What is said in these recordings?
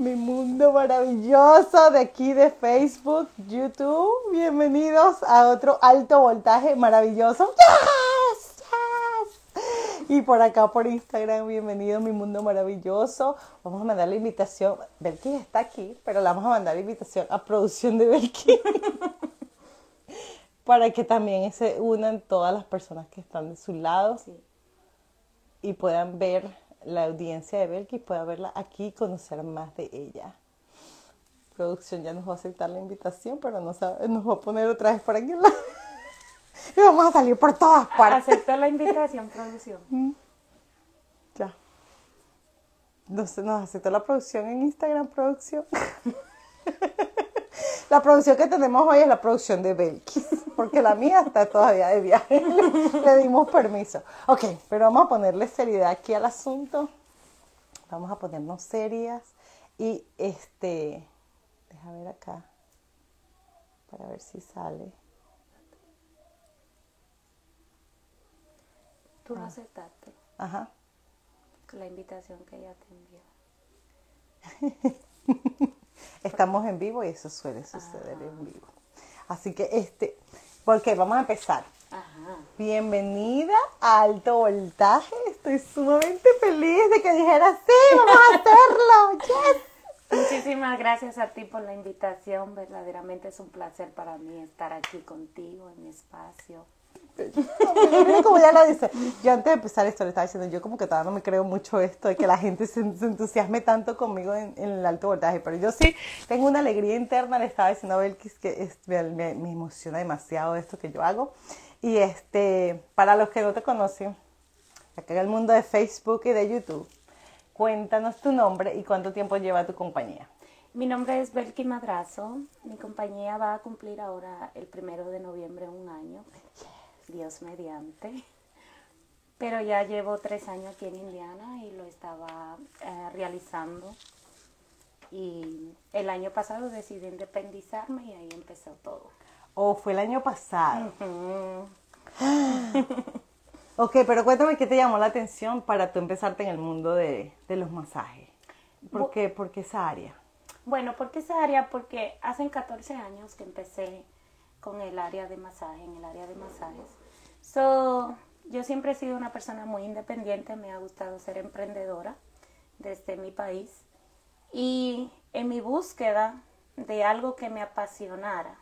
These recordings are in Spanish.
mi mundo maravilloso de aquí de Facebook, YouTube. Bienvenidos a otro alto voltaje maravilloso. ¡Yes! ¡Yes! Y por acá por Instagram, bienvenido a mi mundo maravilloso. Vamos a mandar la invitación. Belkin está aquí, pero le vamos a mandar la invitación a producción de Belkin. para que también se unan todas las personas que están de su lado y puedan ver la audiencia de Belki pueda verla aquí y conocer más de ella. Producción ya nos va a aceptar la invitación, pero no sabe, nos va a poner otra vez por aquí. y vamos a salir por todas partes. Aceptó la invitación, producción. Mm. Ya. Nos, nos aceptó la producción en Instagram, producción. la producción que tenemos hoy es la producción de Belkis, porque la mía está todavía de viaje. Le dimos permiso. Ok, pero vamos a ponerle seriedad aquí al asunto. Vamos a ponernos serias y este, deja ver acá para ver si sale. Tú no ah. aceptaste. Ajá. La invitación que ella te envió. Estamos en vivo y eso suele suceder en vivo. Así que este, porque vamos a empezar. Ajá. Bienvenida a Alto Voltaje. Estoy sumamente feliz de que dijeras, sí, vamos a hacerlo. Yes. Muchísimas gracias a ti por la invitación. Verdaderamente es un placer para mí estar aquí contigo en mi espacio como ya lo dice, yo antes de empezar esto le estaba diciendo, yo como que todavía no me creo mucho esto de que la gente se, entusiasme tanto conmigo en, el alto voltaje, pero yo sí tengo una alegría interna, le estaba diciendo a Belkis que es, me, me, emociona demasiado esto que yo hago. Y este, para los que no te conocen, acá en el mundo de Facebook y de YouTube, cuéntanos tu nombre y cuánto tiempo lleva tu compañía. Mi nombre es Belki Madrazo. Mi compañía va a cumplir ahora el primero de noviembre un año. Dios mediante. Pero ya llevo tres años aquí en Indiana y lo estaba eh, realizando. Y el año pasado decidí independizarme y ahí empezó todo. ¿O oh, fue el año pasado? ok, pero cuéntame qué te llamó la atención para tú empezarte en el mundo de, los masajes. ¿Por qué, ¿Por qué esa área? Bueno, ¿por qué esa área? Porque hace 14 años que empecé con el área de masaje, en el área de masajes. So, yo siempre he sido una persona muy independiente, me ha gustado ser emprendedora desde mi país y en mi búsqueda de algo que me apasionara,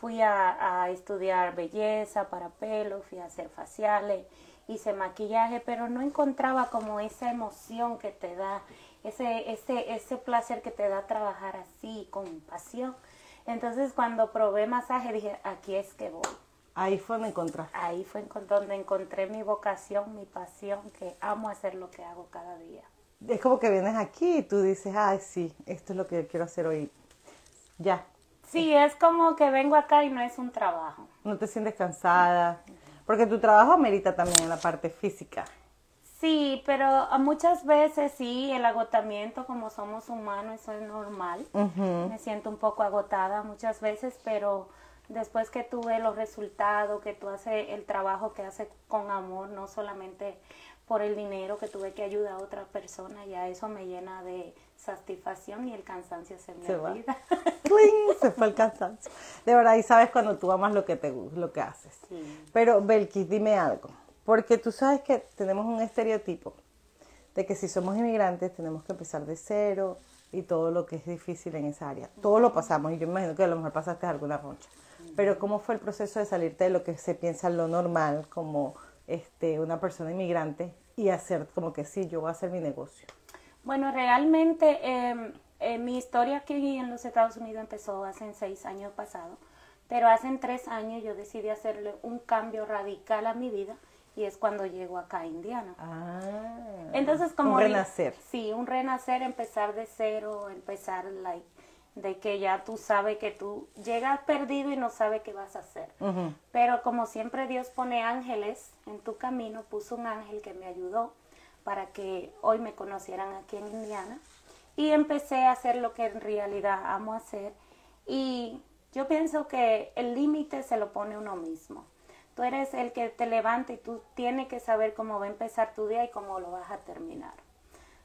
fui a, a, estudiar belleza para pelo, fui a hacer faciales, hice maquillaje, pero no encontraba como esa emoción que te da, ese, ese, ese placer que te da trabajar así, con pasión. Entonces cuando probé masaje dije, aquí es que voy. Ahí fue encontraste. Ahí fue donde encontré mi vocación, mi pasión, que amo hacer lo que hago cada día. Es como que vienes aquí y tú dices, ay, sí, esto es lo que quiero hacer hoy. Ya. Sí, es como que vengo acá y no es un trabajo. No te sientes cansada, porque tu trabajo amerita también la parte física. Sí, pero muchas veces sí, el agotamiento, como somos humanos, eso es normal. Me siento un poco agotada muchas veces, pero después que tú ves los resultados, que tú haces el trabajo que haces con amor, no solamente por el dinero que tuve que ayudar a otra persona, ya eso me llena de satisfacción y el cansancio se me se olvida. se fue el cansancio. De verdad, y sabes cuando tú amas lo que te lo que haces. Pero Belkis, dime algo, porque tú sabes que tenemos un estereotipo de que si somos inmigrantes tenemos que empezar de cero y todo lo que es difícil en esa área. Todo lo pasamos y yo me imagino que a lo mejor pasaste alguna roncha. Pero ¿cómo fue el proceso de salirte de lo que se piensa lo normal como este, una persona inmigrante y hacer como que sí, yo voy a hacer mi negocio? Bueno, realmente em, eh, mi historia aquí en los Estados Unidos empezó hace seis años pasados, pero hace tres años yo decidí hacerle un cambio radical a mi vida y es cuando llego acá a Indiana. Ah, Entonces, como... Un renacer. Sí, un renacer, empezar de cero, empezar like de que ya tú sabes que tú llegas perdido y no sabes qué vas a hacer. Pero como siempre Dios pone ángeles en tu camino, puso un ángel que me ayudó para que hoy me conocieran aquí en Indiana. Y empecé a hacer lo que en realidad amo hacer. Y yo pienso que el límite se lo pone uno mismo. Tú eres el que te levanta y tú tienes que saber cómo va a empezar tu día y cómo lo vas a terminar.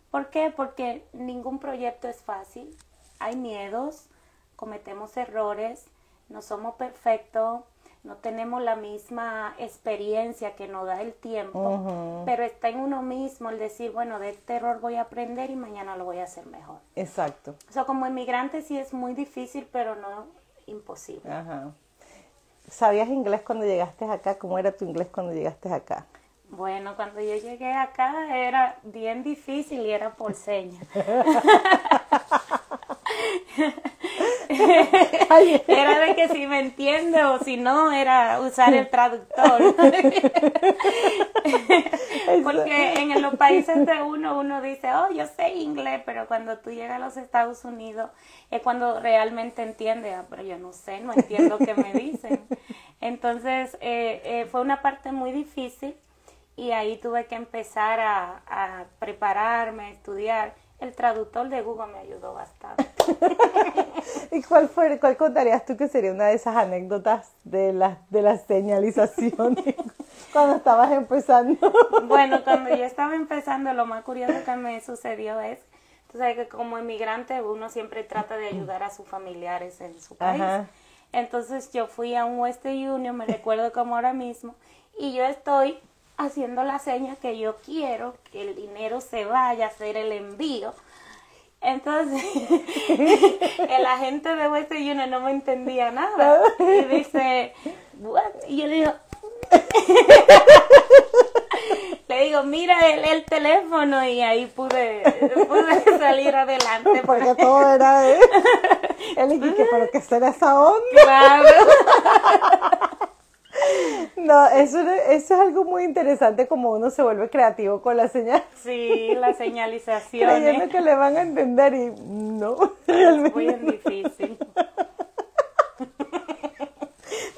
¿Por qué? Porque ningún proyecto es fácil. Hay miedos, cometemos errores, no somos perfectos, no tenemos la misma experiencia que nos da el tiempo, pero está en uno mismo el decir, bueno, de este error voy a aprender y mañana lo voy a hacer mejor. Exacto. O sea, como inmigrante sí es muy difícil, pero no imposible. Ajá. ¿Sabías inglés cuando llegaste acá? ¿Cómo era tu inglés cuando llegaste acá? Bueno, cuando yo llegué acá era bien difícil y era por señas. era de que si me entiende o si no, era usar el traductor. Porque en los países de uno, uno dice, oh, yo sé inglés, pero cuando tú llegas a los Estados Unidos es cuando realmente entiende, ah, pero yo no sé, no entiendo qué me dicen. Entonces, eh, eh, fue una parte muy difícil y ahí tuve que empezar a, a prepararme, a estudiar el traductor de Google me ayudó bastante. ¿Y cuál fue, cuál contarías tú que sería una de esas anécdotas de las de las señalizaciones cuando estabas empezando? bueno, cuando yo estaba empezando, lo más curioso que me sucedió es, tú sabes que como inmigrante uno siempre trata de ayudar a sus familiares en su país. Entonces yo fui a un Western Union, me recuerdo como ahora mismo, y yo estoy haciendo la seña que yo quiero que el dinero se vaya a hacer el envío. Entonces, el agente de Western Union no me entendía nada. Y dice, Y yo le digo, le digo, mira el, el, teléfono y ahí pude, pude salir adelante. Porque todo era él. Él dije, pero ¿qué será esa onda? Claro. No, eso, eso es algo muy interesante como uno se vuelve creativo con la señal. Sí, la señalización. Creyendo que le van a entender y no. Es muy difícil.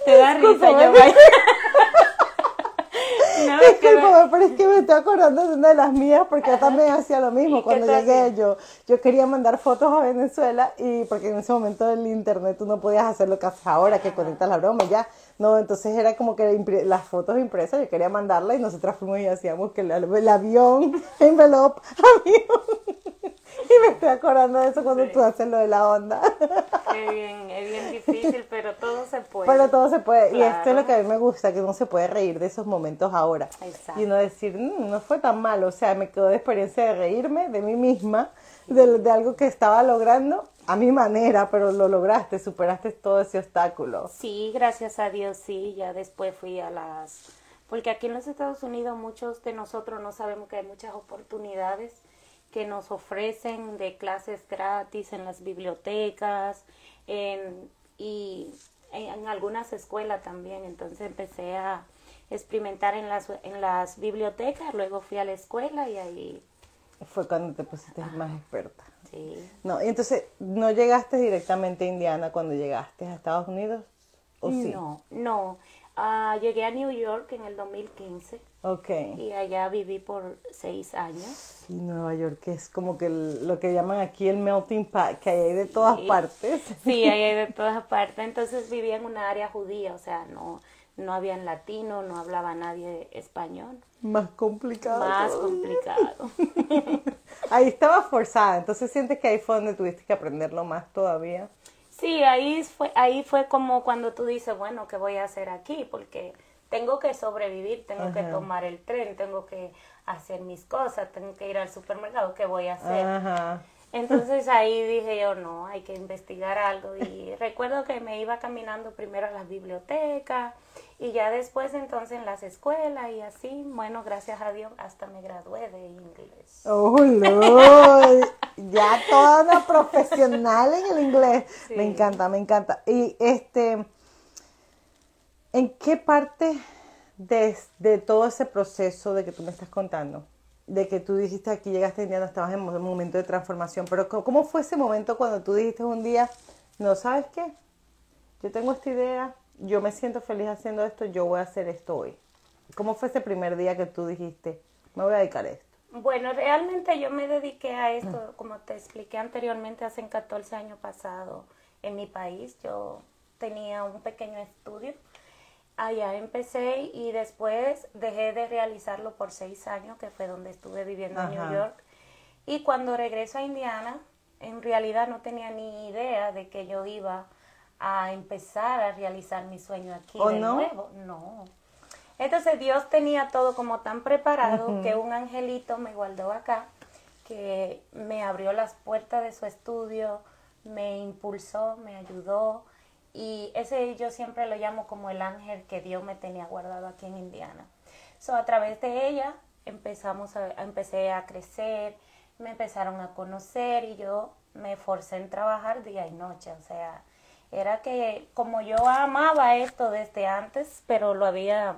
Te da risa, yo no, Disculpame, pero es que me estoy acordando de una de las mías porque yo también hacía lo mismo cuando llegué yo. Yo quería mandar fotos a Venezuela y porque en ese momento el internet tú no podías hacer lo que haces ahora, que conectas la broma ya. No, entonces era como que las fotos impresas yo quería mandarla y nosotras fuimos y hacíamos que el, el avión, envelope, avión. Y me estoy acordando de eso cuando tú haces lo de la onda. Qué bien, es bien difícil, pero todo se puede. Pero todo se puede. Y esto es lo que a mí me gusta, que uno se puede reír de esos momentos ahora. Exacto. Y uno decir, mm, no fue tan malo. O sea, me quedó de experiencia de reírme de mí misma, de, de algo que estaba logrando a mi manera, pero lo lograste, superaste todo ese obstáculo. Sí, gracias a Dios, sí. Ya después fui a las... Porque aquí en los Estados Unidos muchos de nosotros no sabemos que hay muchas oportunidades que nos ofrecen de clases gratis en las bibliotecas en, y en, algunas escuelas también. Entonces empecé a experimentar en las, en las bibliotecas, luego fui a la escuela y ahí... Fue cuando te pusiste más experta. Sí. No, y entonces, ¿no llegaste directamente a Indiana cuando llegaste a Estados Unidos? ¿O sí? No, no. Uh, llegué a New York en el 2015. Ok. Y allá viví por seis años. Y Nueva York es como que lo que llaman aquí el melting pot, que hay de todas partes. Sí, hay de todas partes. Entonces vivía en una área judía, o sea, no, no había latino, no hablaba nadie español. Más complicado. Más complicado. ahí estaba forzada, entonces sientes que ahí fue donde tuviste que aprenderlo más todavía. Sí, ahí fue, ahí fue como cuando tú dices, bueno, ¿qué voy a hacer aquí? Porque tengo que sobrevivir, tengo que tomar el tren, tengo que hacer mis cosas, tengo que ir al supermercado, ¿qué voy a hacer? Entonces ahí dije yo, no, hay que investigar algo. Y recuerdo que me iba caminando primero a las bibliotecas y ya después entonces en las escuelas y así, bueno, gracias a Dios, hasta me gradué de inglés. ¡Oh, ya toda profesional en el inglés. Me encanta, me encanta. Y este, ¿en qué parte de, de, todo ese proceso de que tú me estás contando? De que tú dijiste aquí llegaste a Indiana, estabas en un momento de transformación, pero ¿cómo fue ese momento cuando tú dijiste un día, no sabes qué? Yo tengo esta idea, yo me siento feliz haciendo esto, yo voy a hacer esto hoy. ¿Cómo fue ese primer día que tú dijiste, me voy a dedicar a esto? Bueno, realmente yo me dediqué a esto, como te expliqué anteriormente, hace 14 años pasado en mi país. Yo tenía un pequeño estudio. Allá empecé y después dejé de realizarlo por seis años, que fue donde estuve viviendo en New York. Y cuando regreso a Indiana, en realidad no tenía ni idea de que yo iba a empezar a realizar mi sueño aquí ¿O de no? nuevo. No. Entonces Dios tenía todo como tan preparado que un angelito me guardó acá, que me abrió las puertas de su estudio, me impulsó, me ayudó y ese yo siempre lo llamo como el ángel que Dios me tenía guardado aquí en Indiana. So, a través de ella empezamos a, empecé a crecer, me empezaron a conocer y yo me forcé en trabajar día y noche, o sea, era que como yo amaba esto desde antes, pero lo había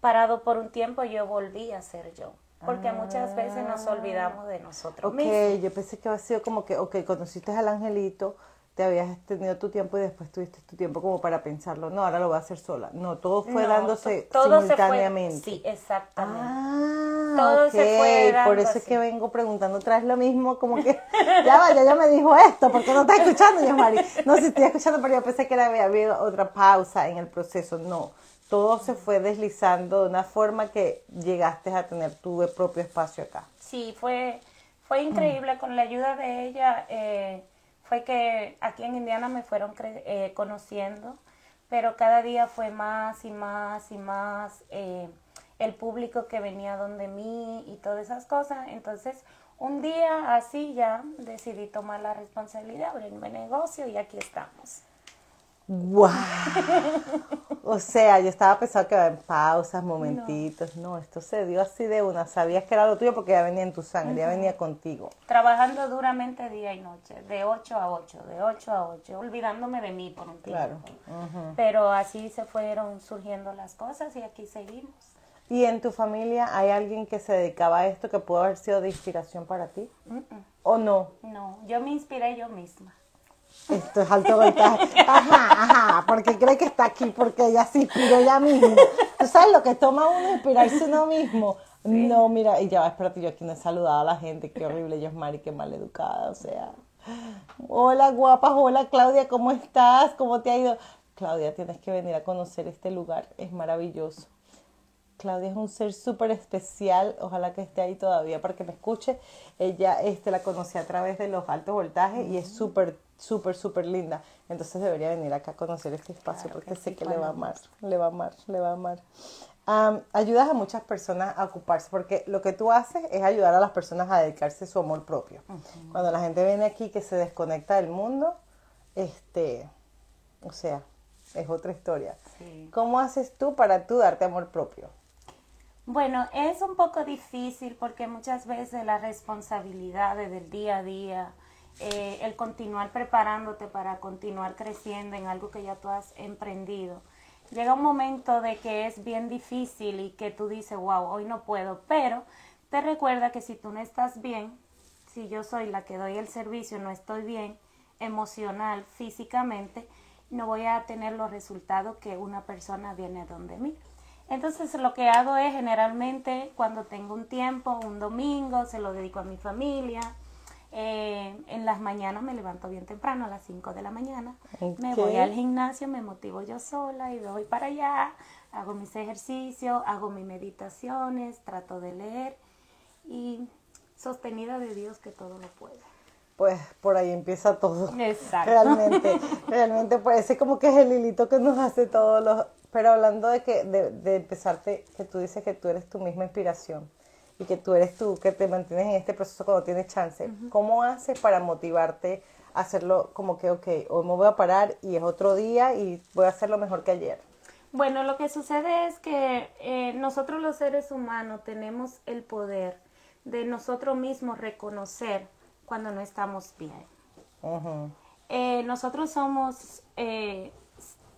parado por un tiempo, yo volví a ser yo, porque muchas veces nos olvidamos de nosotros Ok, mismos. yo pensé que había sido como que, ok, conociste al angelito, te habías tenido tu tiempo y después tuviste tu tiempo como para pensarlo. No, ahora lo voy a hacer sola. No, todo fue No, dándose se fue- simultáneamente. sí, exactamente. Ah, Todo se fue dando por eso es que vengo preguntando otra vez lo mismo, como que, ya vaya, ya me dijo esto, ¿por qué no está escuchando, yo, Mari? No, sí estoy escuchando, pero yo pensé que era, había habido otra pausa en el proceso, no. Todo se fue deslizando de una forma que llegaste a tener tu propio espacio acá. Sí, fue, fue increíble con la ayuda de ella. eh, fue que aquí en Indiana me fueron cre- eh, conociendo, pero cada día fue más y más y más eh, el público que venía donde mí y todas esas cosas. Entonces, un día así ya decidí tomar la responsabilidad, abrirme negocio y aquí estamos. ¡Wow! O sea, yo estaba pensando que iba en pausas, momentitos. No. esto se dio así de una. Sabías que era lo tuyo porque ya venía en tu sangre, ya venía contigo. Trabajando duramente día y noche, de 8 a 8, de 8 a 8, olvidándome de mí por un tiempo. Claro. ujú. Pero así se fueron surgiendo las cosas y aquí seguimos. ¿Y en tu familia hay alguien que se dedicaba a esto que pudo haber sido de inspiración para ti? ¿O no? No, yo me inspiré yo misma. Esto es alto voltaje. Ajá, ajá, porque cree que está aquí porque ella se inspiró ella misma. ¿Tú sabes lo que toma uno inspirarse uno mismo? No, mira, y ya va, espérate, yo aquí no he saludado a la gente, qué horrible, yo Mari, qué mal educada, o sea. Hola, guapas, hola, Claudia, ¿cómo estás? ¿Cómo te ha ido? Claudia, tienes que venir a conocer este lugar, es maravilloso. Claudia es un ser súper especial, ojalá que esté ahí todavía para que me escuche. Ella este, la conocí a través de los altos voltajes y es súper, súper, súper linda. Entonces debería venir acá a conocer este espacio Claro porque que sé sí, que le va a amar, le va a amar, le va a amar. Am, ayudas a muchas personas a ocuparse porque lo que tú haces es ayudar a las personas a dedicarse a su amor propio. Cuando la gente viene aquí que se desconecta del mundo, este, o sea, es otra historia. Sí. ¿Cómo haces tú para tú darte amor propio? Bueno, es un poco difícil porque muchas veces las responsabilidades del día a día, eh, el continuar preparándote para continuar creciendo en algo que ya tú has emprendido, llega un momento de que es bien difícil y que tú dices, wow, hoy no puedo, pero te recuerda que si tú no estás bien, si yo soy la que doy el servicio, no estoy bien emocional, físicamente, no voy a tener los resultados que una persona viene donde mí. Entonces lo que hago es generalmente cuando tengo un tiempo, un domingo, se lo dedico a mi familia. Eh, en las mañanas me levanto bien temprano, a las 5 de la mañana. Me voy al gimnasio, me motivo yo sola y voy para allá, hago mis ejercicios, hago mis meditaciones, trato de leer y sostenida de Dios que todo lo puede. Pues por ahí empieza todo. Exacto. Realmente, realmente parece como que es el hilito que nos hace todos los... Pero hablando de que de, de empezarte, que tú dices que tú eres tu misma inspiración y que tú eres tú que te mantienes en este proceso cuando tienes chance, ¿cómo haces para motivarte a hacerlo como que, ok, hoy me voy a parar y es otro día y voy a hacerlo mejor que ayer? Bueno, lo que sucede es que eh, nosotros los seres humanos tenemos el poder de nosotros mismos reconocer cuando no estamos bien. Eh, nosotros somos, eh,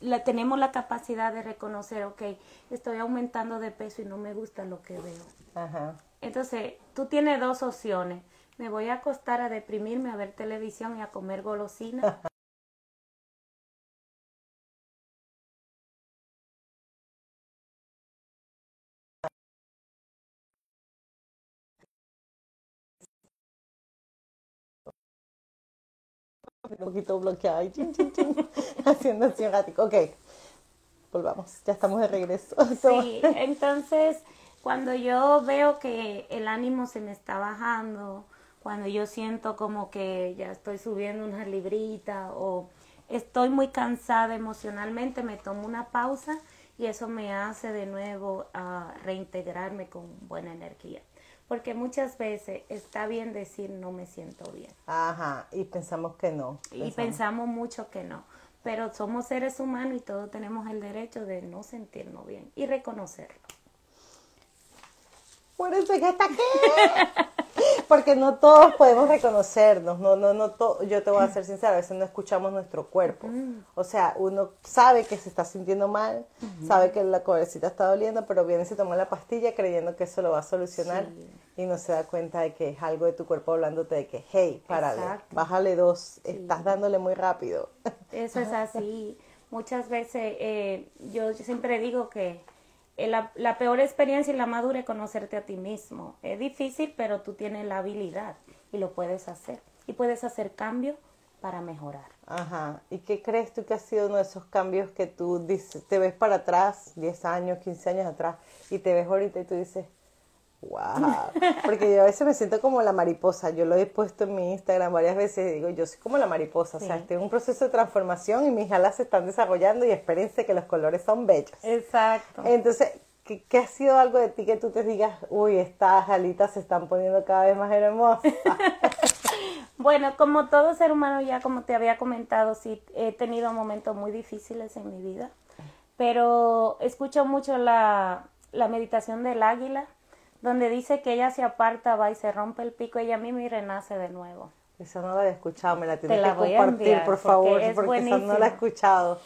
la, tenemos la capacidad de reconocer, ok, estoy aumentando de peso y no me gusta lo que veo. Ajá. Entonces, tú tienes dos opciones. Me voy a acostar a deprimirme, a ver televisión y a comer golosina. poquito bloqueada y chin, chin, chin, haciendo así un ratico. Ok, volvamos, ya estamos de regreso. Sí, entonces cuando yo veo que el ánimo se me está bajando, cuando yo siento como que ya estoy subiendo una librita o estoy muy cansada emocionalmente, me tomo una pausa y eso me hace de nuevo a reintegrarme con buena energía. Porque muchas veces está bien decir no me siento bien. Ajá, y pensamos que no. Y pensamos mucho que no. Pero somos seres humanos y todos tenemos el derecho de no sentirnos bien y reconocerlo. Por eso que está aquí. Porque no todos podemos reconocernos, no, no, no, yo te voy a ser sincera, a veces no escuchamos nuestro cuerpo. Mm. O sea, uno sabe que se está sintiendo mal, sabe que la cabecita está doliendo, pero viene y se toma la pastilla creyendo que eso lo va a solucionar y no se da cuenta de que es algo de tu cuerpo hablándote de que, hey, párale, bájale dos, estás dándole muy rápido. Eso es así. Muchas veces eh, yo siempre digo que eh, la, peor experiencia y la madura es conocerte a ti mismo. Es difícil, pero tú tienes la habilidad y lo puedes hacer. Y puedes hacer cambios para mejorar. Ajá. ¿Y qué crees tú que ha sido uno de esos cambios que tú dices, te ves para atrás, 10 años, 15 años atrás, y te ves ahorita y tú dices, wow. Porque yo a veces me siento como la mariposa. Yo lo he puesto en mi Instagram varias veces y digo, yo soy como la mariposa. O sea, estoy en un proceso de transformación y mis alas se están desarrollando y espérense que los colores son bellos. Exacto. Entonces, ¿qué, ¿qué, ha sido algo de ti que tú te digas, uy, estas alitas se están poniendo cada vez más hermosas? bueno, como todo ser humano, ya como te había comentado, sí, he tenido momentos muy difíciles en mi vida. Pero escucho mucho la, la meditación del águila donde dice que ella se aparta, va y se rompe el pico, ella misma y renace de nuevo. Esa no la he escuchado, me la tienes que compartir, por favor, porque, esa no la he escuchado.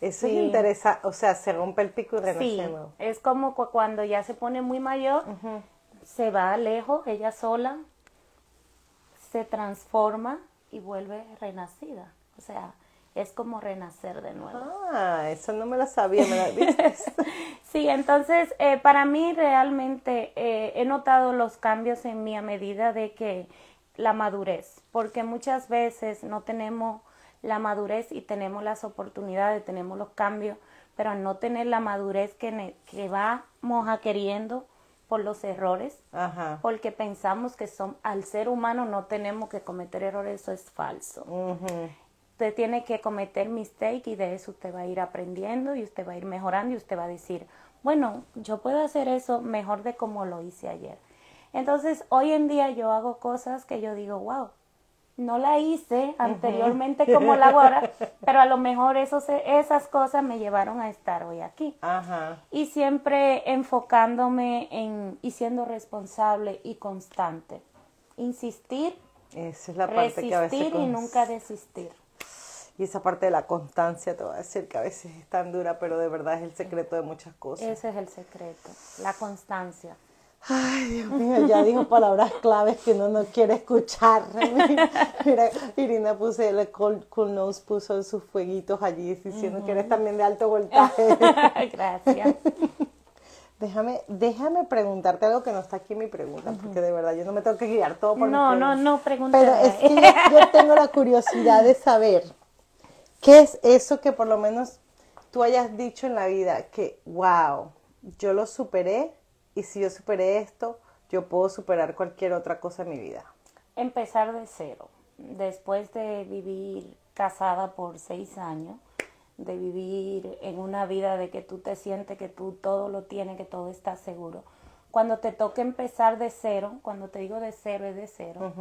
Eso es interesante, o sea, se rompe el pico y renace de nuevo. Es como cuando ya se pone muy mayor, se va lejos, ella sola, se transforma y vuelve renacida. O sea, es como renacer de nuevo. Ah, eso no me lo sabía, ¿me lo viste? sí, entonces eh, para mí realmente eh, he notado los cambios en mí a medida de que la madurez, porque muchas veces no tenemos la madurez y tenemos las oportunidades, tenemos los cambios, pero al no tener la madurez que, que vamos a queriendo por los errores, porque pensamos que son, al ser humano no tenemos que cometer errores, eso es falso usted tiene que cometer mistake y de eso usted va a ir aprendiendo y usted va a ir mejorando y usted va a decir, bueno, yo puedo hacer eso mejor de como lo hice ayer. Entonces, hoy en día yo hago cosas que yo digo, wow, no la hice anteriormente como la hago ahora, pero a lo mejor esos, esas cosas me llevaron a estar hoy aquí. Y siempre enfocándome en y siendo responsable y constante. Insistir, Esa es la parte que a veces y nunca desistir. Y esa parte de la constancia, te voy a decir que a veces es tan dura, pero de verdad es el secreto de muchas cosas. Ese es el secreto, la constancia. Ay, Dios mío, ya dijo palabras claves que uno no quiere escuchar. Mira, Irina puse, el cool, cool Nose puso sus fueguitos allí diciendo que eres también de alto voltaje. Gracias. Déjame, déjame preguntarte algo que no está aquí en mi pregunta, porque de verdad yo no me tengo que guiar todo por No, no, no, pregunta. Pero es que yo tengo la curiosidad de saber ¿Qué es eso que por lo menos tú hayas dicho en la vida que, wow, yo lo superé y si yo superé esto, yo puedo superar cualquier otra cosa en mi vida? Empezar de cero. Después de vivir casada por seis años, de vivir en una vida de que tú te sientes que tú todo lo tienes, que todo está seguro. Cuando te toca empezar de cero, cuando te digo de cero es de cero,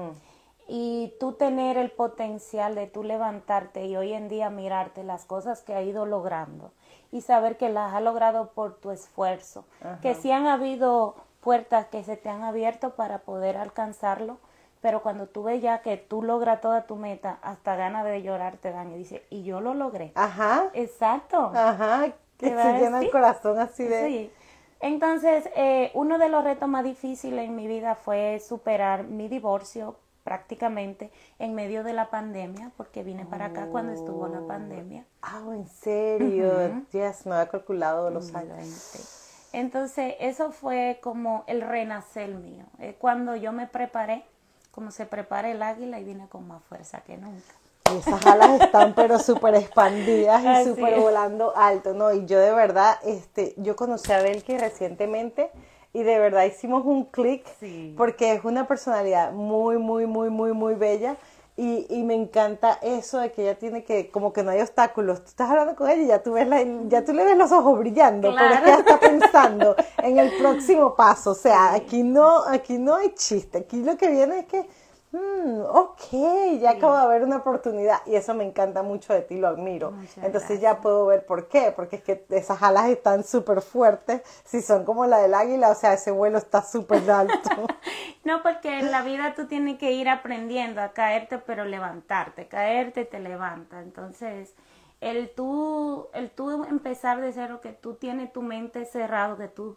y tú tener el potencial de tú levantarte y hoy en día mirarte las cosas que ha ido logrando y saber que las ha logrado por tu esfuerzo, que sí han habido puertas que se te han abierto para poder alcanzarlo, pero cuando tú ves ya que tú logras toda tu meta, hasta ganas de llorar te dan y dice, y yo lo logré. Ajá. Exacto. Ajá. Que se llena el corazón así de... Sí. Entonces, eh, uno de los retos más difíciles en mi vida fue superar mi divorcio prácticamente en medio de la pandemia, porque vine para acá cuando estuvo la pandemia. Ah, ¿en serio? Ya me había calculado los años. Entonces, eso fue como el renacer mío. cuando yo me preparé, como se prepara el águila, y vine con más fuerza que nunca. Y esas alas están pero súper expandidas y súper volando alto, ¿no? Y yo de verdad, este, yo conocí a Belki recientemente y de verdad hicimos un clic Sí. porque es una personalidad muy, muy, muy, muy, muy bella. Y, y me encanta eso de que ella tiene que, como que no hay obstáculos. Tú estás hablando con ella y ya tú, ves la, ya tú le ves los ojos brillando, Claro. porque ella está pensando en el próximo paso. O sea, aquí no, aquí no hay chiste. Aquí lo que viene es que, mm, ok, ya acabo de haber una oportunidad. Y eso me encanta mucho de ti, lo admiro. Muchas Entonces ya puedo ver por qué, porque es que esas alas están súper fuertes. Si son como la del águila, o sea, ese vuelo está súper alto. No, porque en la vida tú tienes que ir aprendiendo a caerte, pero levantarte, caerte te levanta. Entonces, el tú, el tú empezar de cero, que tú tienes tu mente cerrado, que tú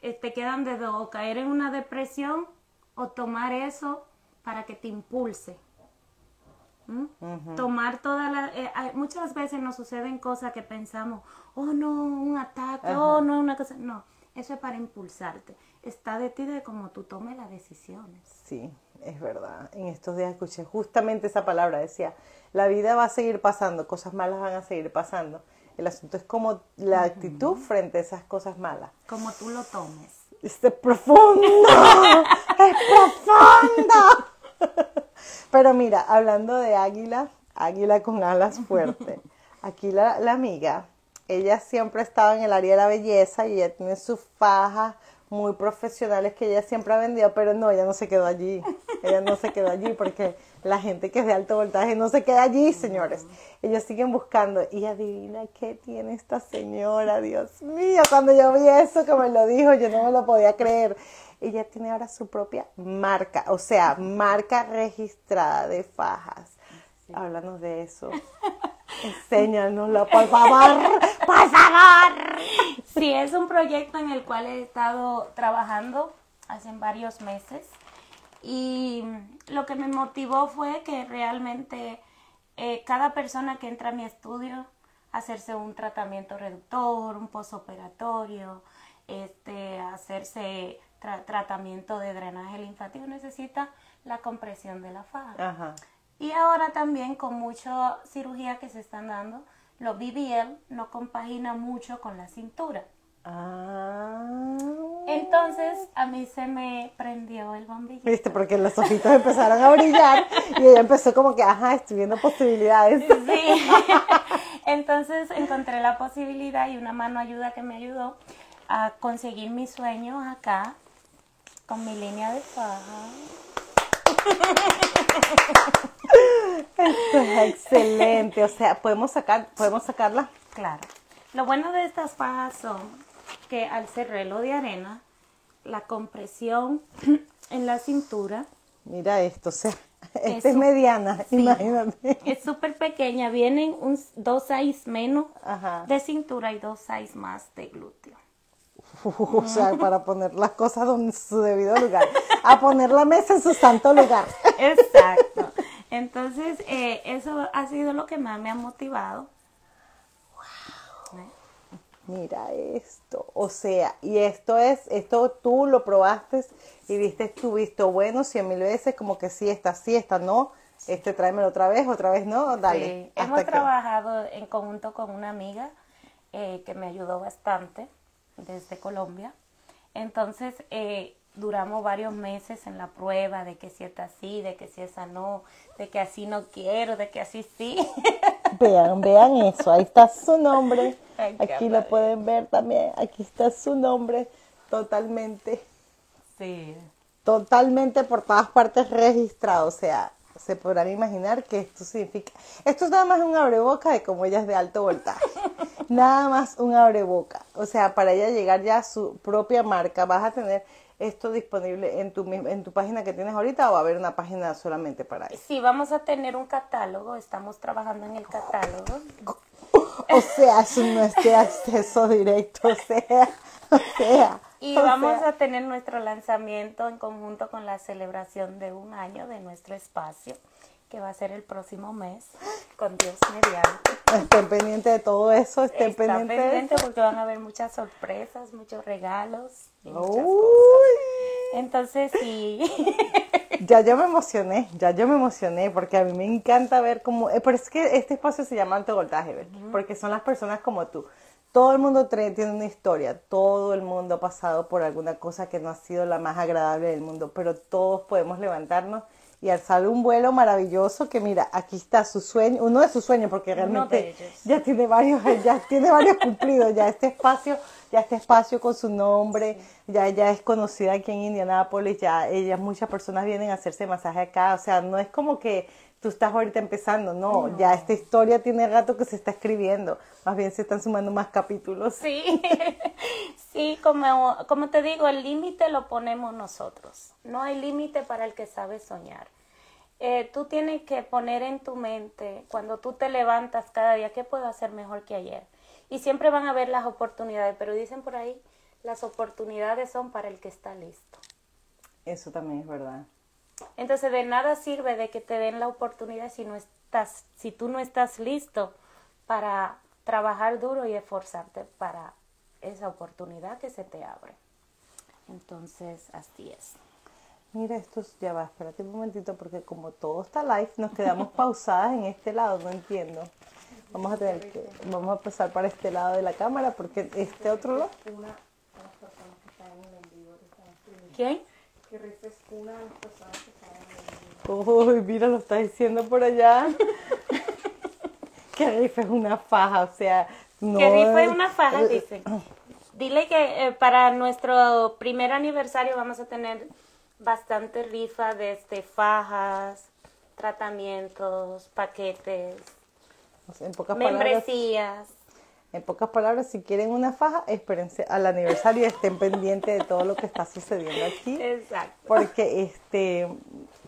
eh, te quedan de dos, o caer en una depresión o tomar eso para que te impulse. ¿Mm? Tomar todas las... eh, hay- muchas veces nos suceden cosas que pensamos, oh no, un ataque, oh no, una cosa... No, eso es para impulsarte. Está de ti de cómo tú tomes las decisiones. Sí, es verdad. En estos días escuché justamente esa palabra. Decía, la vida va a seguir pasando, cosas malas van a seguir pasando. El asunto es como la actitud frente a esas cosas malas. Como tú lo tomes. ¡Es profundo! ¡Es profundo! Pero mira, hablando de águila, águila con alas fuertes. Aquí la, la amiga, ella siempre ha estado en el área de la belleza y ella tiene sus fajas muy profesionales que ella siempre ha vendido, pero no, ella no se quedó allí. Ella no se quedó allí porque la gente que es de alto voltaje no se queda allí, señores. Ellos siguen buscando. Y adivina qué tiene esta señora, Dios mío. Cuando yo vi eso que me lo dijo, yo no me lo podía creer. Ella tiene ahora su propia marca, o sea, marca registrada de fajas. Háblanos de eso. Enséñanoslo, por favor. Por favor. Sí, es un proyecto en el cual he estado trabajando hace varios meses y lo que me motivó fue que realmente eh, cada persona que entra a mi estudio hacerse un tratamiento reductor, un posoperatorio, este, hacerse tra- tratamiento de drenaje linfático necesita la compresión de la faja. Ajá. Y ahora también con mucha cirugía que se están dando, los BBL no compagina mucho con la cintura. Ah. Entonces a mí se me prendió el bombillito. Viste, porque los ojitos empezaron a brillar y ella empezó como que, ajá, estoy viendo posibilidades. Sí. Entonces encontré la posibilidad y una mano ayuda que me ayudó a conseguir mis sueños acá con mi línea de faja. Esto es excelente, o sea, podemos sacar, podemos sacarla. Claro. Lo bueno de estas fajas son que al ser reloj de arena, la compresión en la cintura Mira esto, o sea, esta es Eso. mediana, Sí. imagínate. es súper pequeña. Vienen un, dos size menos Ajá. de cintura y dos size más de glúteo. O sea, para poner las cosas en su debido lugar. A poner la mesa en su santo lugar. Exacto. Entonces, eh, eso ha sido lo que más me ha motivado. Mira esto, o sea, y esto es, esto tú lo probaste y viste tu visto bueno cien mil veces, como que sí, esta sí, esta no, este tráemelo otra vez, otra vez no, dale. Sí, hemos trabajado en conjunto con una amiga eh, que me ayudó bastante desde Colombia. Entonces, eh, duramos varios meses en la prueba de que si esta sí, de que si esa no, de que así no quiero, de que así sí. Vean, vean eso, ahí está su nombre, Ay, aquí lo pueden ver también, aquí está su nombre totalmente, Sí. totalmente por todas partes registrado, o sea, se podrán imaginar que esto significa, esto es nada más un abreboca de como ella es de alto voltaje, nada más un abreboca, o sea, para ella llegar ya a su propia marca, vas a tener esto disponible en tu, en tu página que tienes ahorita o va a haber una página solamente para eso. Sí, vamos a tener un catálogo, estamos trabajando en el catálogo. O sea, eso no es de acceso directo, o sea, o sea. Y o vamos sea. a tener nuestro lanzamiento en conjunto con la celebración de un año de nuestro espacio, que va a ser el próximo mes, con Dios mediante. Estén pendientes de todo eso, estén Está pendientes pendiente porque van a haber muchas sorpresas, muchos regalos y muchas cosas. Uy. Entonces, sí, Ya yo me emocioné, ya yo me emocioné porque a mí me encanta ver cómo, eh, pero es que este espacio se llama alto voltaje, porque son las personas como tú. Todo el mundo tiene una historia, todo el mundo ha pasado por alguna cosa que no ha sido la más agradable del mundo, pero todos podemos levantarnos y alzar un vuelo maravilloso que mira, aquí está su sueño, uno de sus sueños porque realmente ya tiene varios, ya tiene varios cumplidos, ya este espacio, ya este espacio con su nombre, ya ya es conocida aquí en Indianápolis, ya ella, muchas personas vienen a hacerse masaje acá, o sea, no es como que tú estás ahorita empezando, no, ya esta historia tiene rato que se está escribiendo, más bien se están sumando más capítulos. Sí, sí, como, como te digo, el límite lo ponemos nosotros, no hay límite para el que sabe soñar. Eh, tú tienes que poner en tu mente, cuando tú te levantas cada día, ¿qué puedo hacer mejor que ayer? Y siempre van a haber las oportunidades, pero dicen por ahí, las oportunidades son para el que está listo. Eso también es verdad. Entonces de nada sirve de que te den la oportunidad si no estás, si tú no estás listo para trabajar duro y esforzarte para esa oportunidad que se te abre. Entonces, así es. Mira, esto ya va, espérate un momentito porque como todo está live, nos quedamos pausadas en este lado, no entiendo. Vamos a tener que, vamos a pasar para este lado de la cámara porque este otro lado. ¿Quién? Una de las personas que Uy, mira, lo está diciendo por allá. que Riff es una faja, o sea, no. Que Riff es una faja, dice. Dile que eh, para nuestro primer aniversario vamos a tener bastante rifa desde este, fajas, tratamientos, paquetes, en pocas membresías. En pocas palabras, si quieren una faja, espérense al aniversario y estén pendientes de todo lo que está sucediendo aquí. Exacto. Porque este,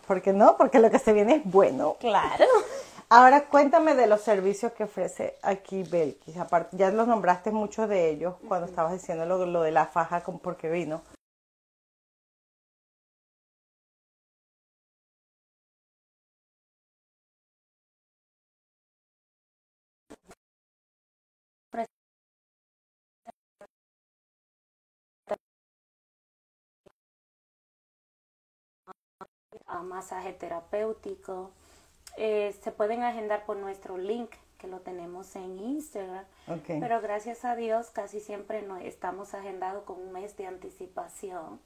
porque no, porque lo que se viene es bueno. Claro. Ahora cuéntame de los servicios que ofrece aquí Belkis. Aparte, ya los nombraste muchos de ellos cuando estabas diciendo lo, lo de la faja con porque vino. Masaje terapéutico. Eh, se pueden agendar por nuestro link que lo tenemos en Instagram. Pero gracias a Dios casi siempre no, estamos agendados con un mes de anticipación.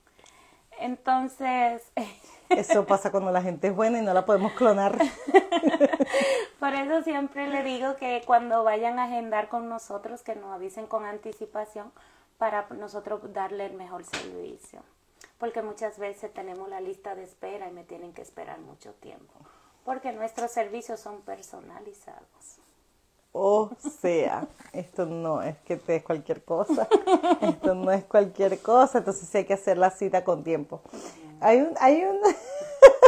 Entonces... Eso pasa cuando la gente es buena y no la podemos clonar. Por eso siempre le digo que cuando vayan a agendar con nosotros, que nos avisen con anticipación para nosotros darle el mejor servicio porque muchas veces tenemos la lista de espera y me tienen que esperar mucho tiempo, porque nuestros servicios son personalizados. O sea, esto no es que te des cualquier cosa, esto no es cualquier cosa, entonces hay que hacer la cita con tiempo. Hay un, hay un,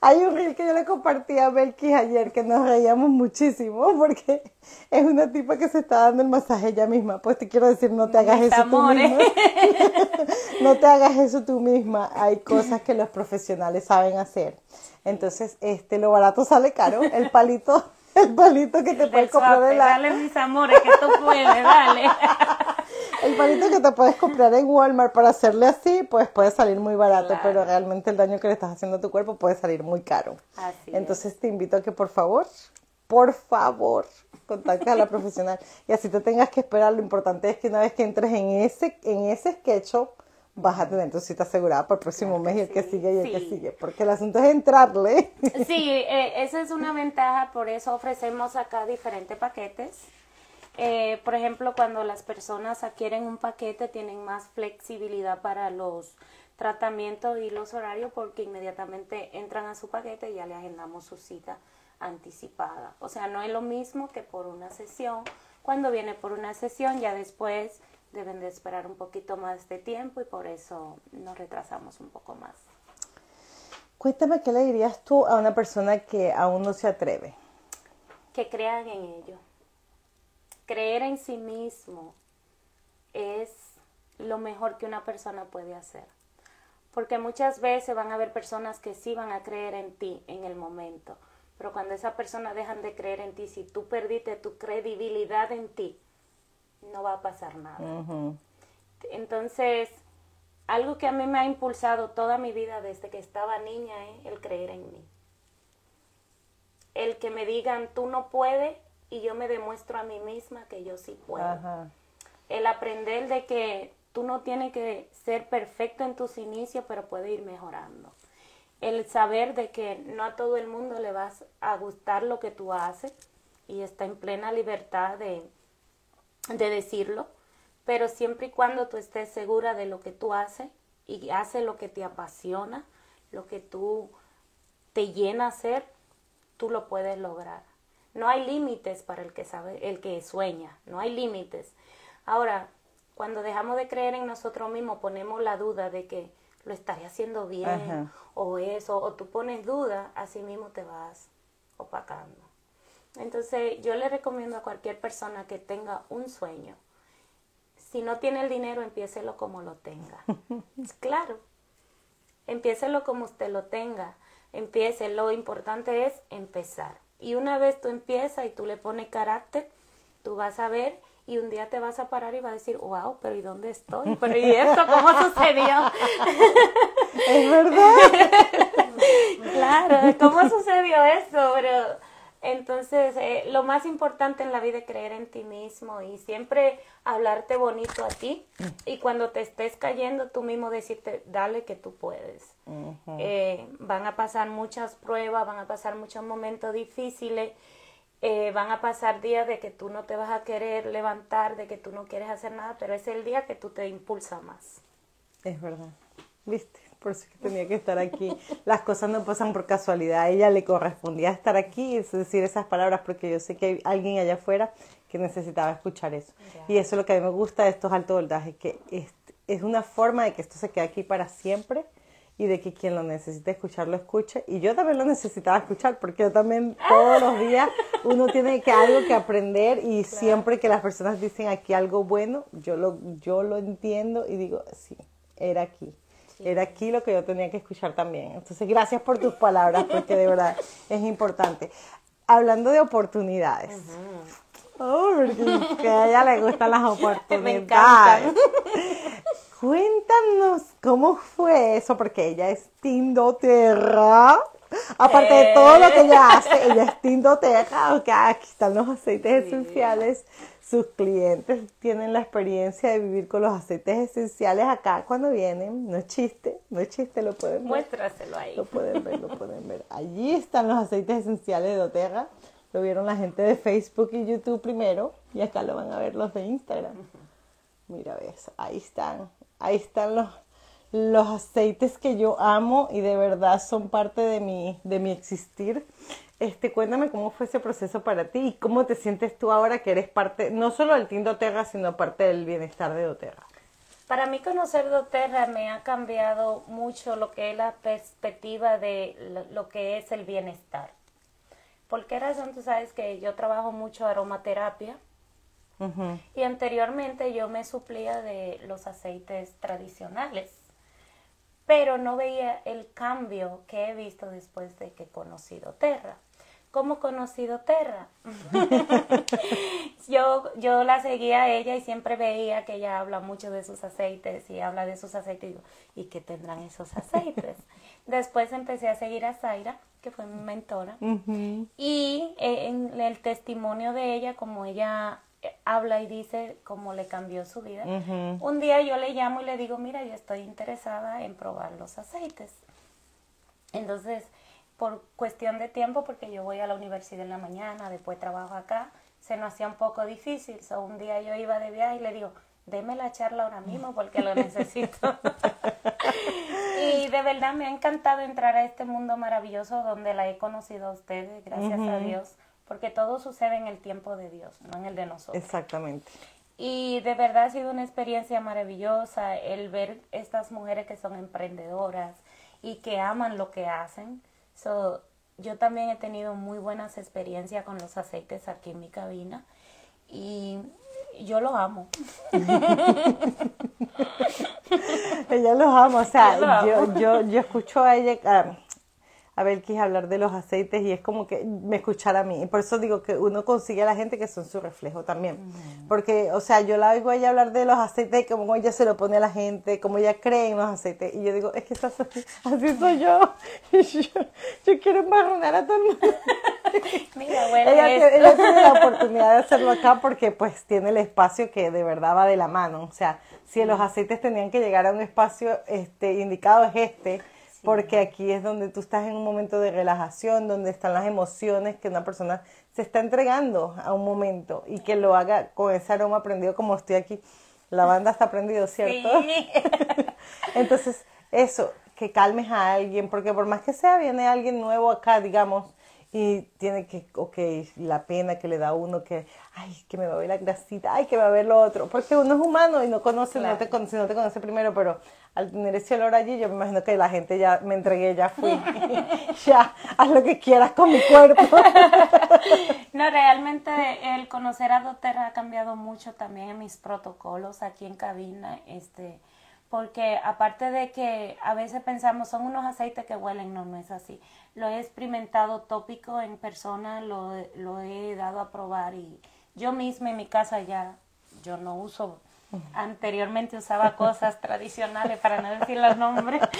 hay un reel que yo le compartí a Belkis ayer que nos reíamos muchísimo porque es una tipa que se está dando el masaje ella misma. Pues te quiero decir, no te hagas eso tú misma. no te hagas eso tú misma. Hay cosas que los profesionales saben hacer. Entonces, este, lo barato sale caro. El palito, el palito que te puedes comprar en la... Dale mis amores, que tú puedes, dale. el palito que te puedes comprar en Walmart para hacerle así, pues puede salir muy barato, pero realmente el daño que le estás haciendo a tu cuerpo puede salir muy caro. Así Entonces te invito a que por favor, por favor, contactes a la profesional y así te tengas que esperar. Lo importante es que una vez que entres en ese, en ese SketchUp, vas a tener tu cita asegurada para el próximo mes y el que sigue y el que sigue, porque el asunto es entrarle. Sí, eh, esa es una ventaja, por eso ofrecemos acá diferentes paquetes. Eh, por ejemplo, cuando las personas adquieren un paquete, tienen más flexibilidad para los tratamientos y los horarios porque inmediatamente entran a su paquete y ya le agendamos su cita anticipada. O sea, no es lo mismo que por una sesión. Cuando viene por una sesión, ya después deben de esperar un poquito más de tiempo y por eso nos retrasamos un poco más. Cuéntame qué le dirías tú a una persona que aún no se atreve. Que crean en ello. Creer en sí mismo es lo mejor que una persona puede hacer. Porque muchas veces van a haber personas que sí van a creer en ti en el momento, pero cuando esa persona dejan de creer en ti, si tú perdiste tu credibilidad en ti, no va a pasar nada. Entonces, algo que a mí me ha impulsado toda mi vida desde que estaba niña es el creer en mí. El que me digan, tú no puedes, y yo me demuestro a mí misma que yo sí puedo. el aprender de que tú no tienes que ser perfecto en tus inicios, pero puedes ir mejorando. El saber de que no a todo el mundo le vas a gustar lo que tú haces y está en plena libertad de, de decirlo, pero siempre y cuando tú estés segura de lo que tú haces y haces lo que te apasiona, lo que tú te llena hacer, tú lo puedes lograr. No hay límites para el que sabe, el que sueña, no hay límites. Ahora, cuando dejamos de creer en nosotros mismos, ponemos la duda de que lo estaré haciendo bien o eso, o tú pones duda, así mismo te vas opacando. Entonces, yo le recomiendo a cualquier persona que tenga un sueño, si no tiene el dinero, empiécelo como lo tenga. claro, empiécelo como usted lo tenga. Empiece, lo importante es empezar. Y una vez tú empiezas y tú le pones carácter, tú vas a ver y un día te vas a parar y vas a decir, wow, pero ¿y dónde estoy? Pero ¿y esto cómo sucedió? Es verdad. claro, ¿cómo sucedió eso? Pero entonces, eh, lo más importante en la vida es creer en ti mismo y siempre hablarte bonito a ti. Y cuando te estés cayendo, tú mismo decirte, dale que tú puedes. Eh, van a pasar muchas pruebas, van a pasar muchos momentos difíciles. Eh, van a pasar días de que tú no te vas a querer levantar, de que tú no quieres hacer nada, pero es el día que tú te impulsa más. Es verdad. ¿Viste? Por eso que tenía que estar aquí. Las cosas no pasan por casualidad. A ella le correspondía estar aquí y decir esas palabras porque yo sé que hay alguien allá afuera que necesitaba escuchar eso. Y eso es lo que a mí me gusta de estos alto voltajes, que es, es una forma de que esto se quede aquí para siempre y de que quien lo necesite escuchar lo escuche. Y yo también lo necesitaba escuchar porque yo también todos los días uno tiene que algo que aprender y siempre que las personas dicen aquí algo bueno, yo lo, yo lo entiendo y digo, sí, era aquí. Era aquí lo que yo tenía que escuchar también. Entonces, gracias por tus palabras, porque de verdad es importante. Hablando de oportunidades. Oh, porque a ella le gustan las oportunidades. Cuéntanos cómo fue eso, porque ella es Tindoterra. Aparte de todo lo que ella hace, ella es Tindoterra. Okay, aquí están los aceites esenciales sus clientes tienen la experiencia de vivir con los aceites esenciales acá cuando vienen. No es chiste, no es chiste, lo pueden ver. Muéstraselo ahí. Lo pueden ver, lo pueden ver. Allí están los aceites esenciales de doTERRA. Lo vieron la gente de Facebook y YouTube primero y acá lo van a ver los de Instagram. Mira, ves, ahí están. Ahí están los, los aceites que yo amo y de verdad son parte de mi, de mi existir. Este, cuéntame cómo fue ese proceso para ti y cómo te sientes tú ahora que eres parte, no solo del Team doTERRA, sino parte del bienestar de doTERRA. Para mí conocer doTERRA me ha cambiado mucho lo que es la perspectiva de lo que es el bienestar. ¿Por qué razón tú sabes que yo trabajo mucho aromaterapia? Y anteriormente yo me suplía de los aceites tradicionales, pero no veía el cambio que he visto después de que conocí doTERRA. ¿Cómo conocido Terra? yo, yo la seguía a ella y siempre veía que ella habla mucho de sus aceites y habla de sus aceites y digo, ¿y qué tendrán esos aceites? Después empecé a seguir a Zaira, que fue mi mentora, y eh, en el testimonio de ella, como ella eh, habla y dice cómo le cambió su vida, un día yo le llamo y le digo, mira, yo estoy interesada en probar los aceites. Entonces, por cuestión de tiempo, porque yo voy a la universidad en la mañana, después trabajo acá, se nos hacía un poco difícil. So, un día yo iba de viaje y le digo, deme la charla ahora mismo porque lo necesito. y de verdad me ha encantado entrar a este mundo maravilloso donde la he conocido a ustedes, gracias a Dios, porque todo sucede en el tiempo de Dios, no en el de nosotros. Exactamente. Y de verdad ha sido una experiencia maravillosa el ver estas mujeres que son emprendedoras y que aman lo que hacen So, yo también he tenido muy buenas experiencias con los aceites aquí en mi cabina y yo los amo. ella los ama, o sea, yo, yo, yo escucho a ella, a Belkis hablar de los aceites y es como que me escuchara a mí. Y por eso digo que uno consigue a la gente que son su reflejo también. Porque, o sea, yo la oigo a ella hablar de los aceites, como ella se lo pone a la gente, como ella cree en los aceites. Y yo digo, es que eso, así soy yo. yo. quiero embarronar a todo el mundo. Mira, bueno, ella, tiene, ella tiene la oportunidad de hacerlo acá porque pues tiene el espacio que de verdad va de la mano. O sea, si los aceites tenían que llegar a un espacio este, indicado es este porque aquí es donde tú estás en un momento de relajación, donde están las emociones que una persona se está entregando a un momento y que lo haga con ese aroma prendido como estoy aquí. La banda está prendido, ¿cierto? Sí. Entonces, eso, que calmes a alguien, porque por más que sea, viene alguien nuevo acá, digamos, y tiene que, ok, la pena que le da uno que, ay, que me va a ver la grasita, ay, que me va a ver lo otro, porque uno es humano y no conoce, no te conoce, no te conoce primero, pero al tener ese olor allí, yo me imagino que la gente ya me entregué, ya fui, ya, haz lo que quieras con mi cuerpo. no, realmente el conocer a doTERRA ha cambiado mucho también en mis protocolos aquí en cabina, este, porque aparte de que a veces pensamos son unos aceites que huelen, no, no es así. Lo he experimentado tópico en persona, lo, lo he dado a probar y yo misma en mi casa ya, yo no uso Anteriormente usaba cosas tradicionales para no decir los nombres.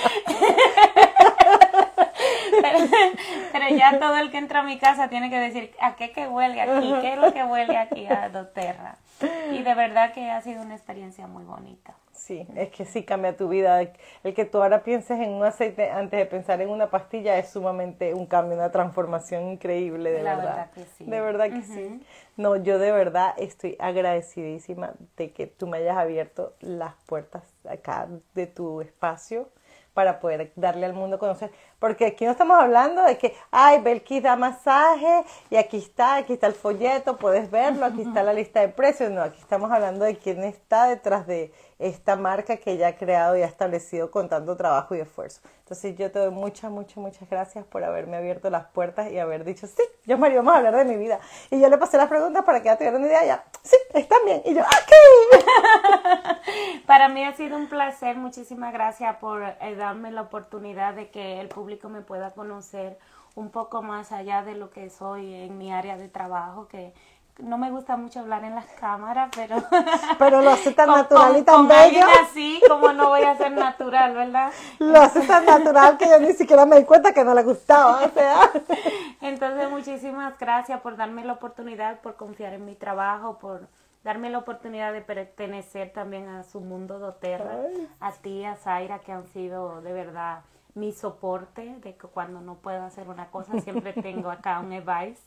pero, ya todo el que entra a mi casa tiene que decir a qué que huele aquí, qué es lo que huele aquí a doTERRA. Y de verdad que ha sido una experiencia muy bonita. Sí, es que sí cambia tu vida. El que tú ahora pienses en un aceite antes de pensar en una pastilla es sumamente un cambio, una transformación increíble, de La verdad. que sí. De verdad que sí. No, yo de verdad estoy agradecidísima de que tú me hayas abierto las puertas acá de tu espacio para poder darle al mundo a conocer. Porque aquí no estamos hablando de que, ay, Belkis da masaje y aquí está, aquí está el folleto, puedes verlo, aquí está la lista de precios. No, aquí estamos hablando de quién está detrás de esta marca que ella ha creado y ha establecido con tanto trabajo y esfuerzo. Entonces yo te doy muchas, muchas, muchas gracias por haberme abierto las puertas y haber dicho, sí, yo Mario, vamos a hablar de mi vida. Y yo le pasé las preguntas para que ella tuviera una idea ya, sí, están bien. Y yo, aquí. para mí ha sido un placer, muchísimas gracias por eh, darme la oportunidad de que el público me pueda conocer un poco más allá de lo que soy en mi área de trabajo, que no me gusta mucho hablar en las cámaras, pero... Pero lo hace tan natural y tan bello. así, como no voy a ser natural, ¿verdad? Lo hace tan natural que yo ni siquiera me di cuenta que no le gustaba, o sea... Entonces, muchísimas gracias por darme la oportunidad, por confiar en mi trabajo, por darme la oportunidad de pertenecer también a su mundo doTERRA, a ti, a Zaira, que han sido de verdad mi soporte de que cuando no puedo hacer una cosa siempre tengo acá un advice.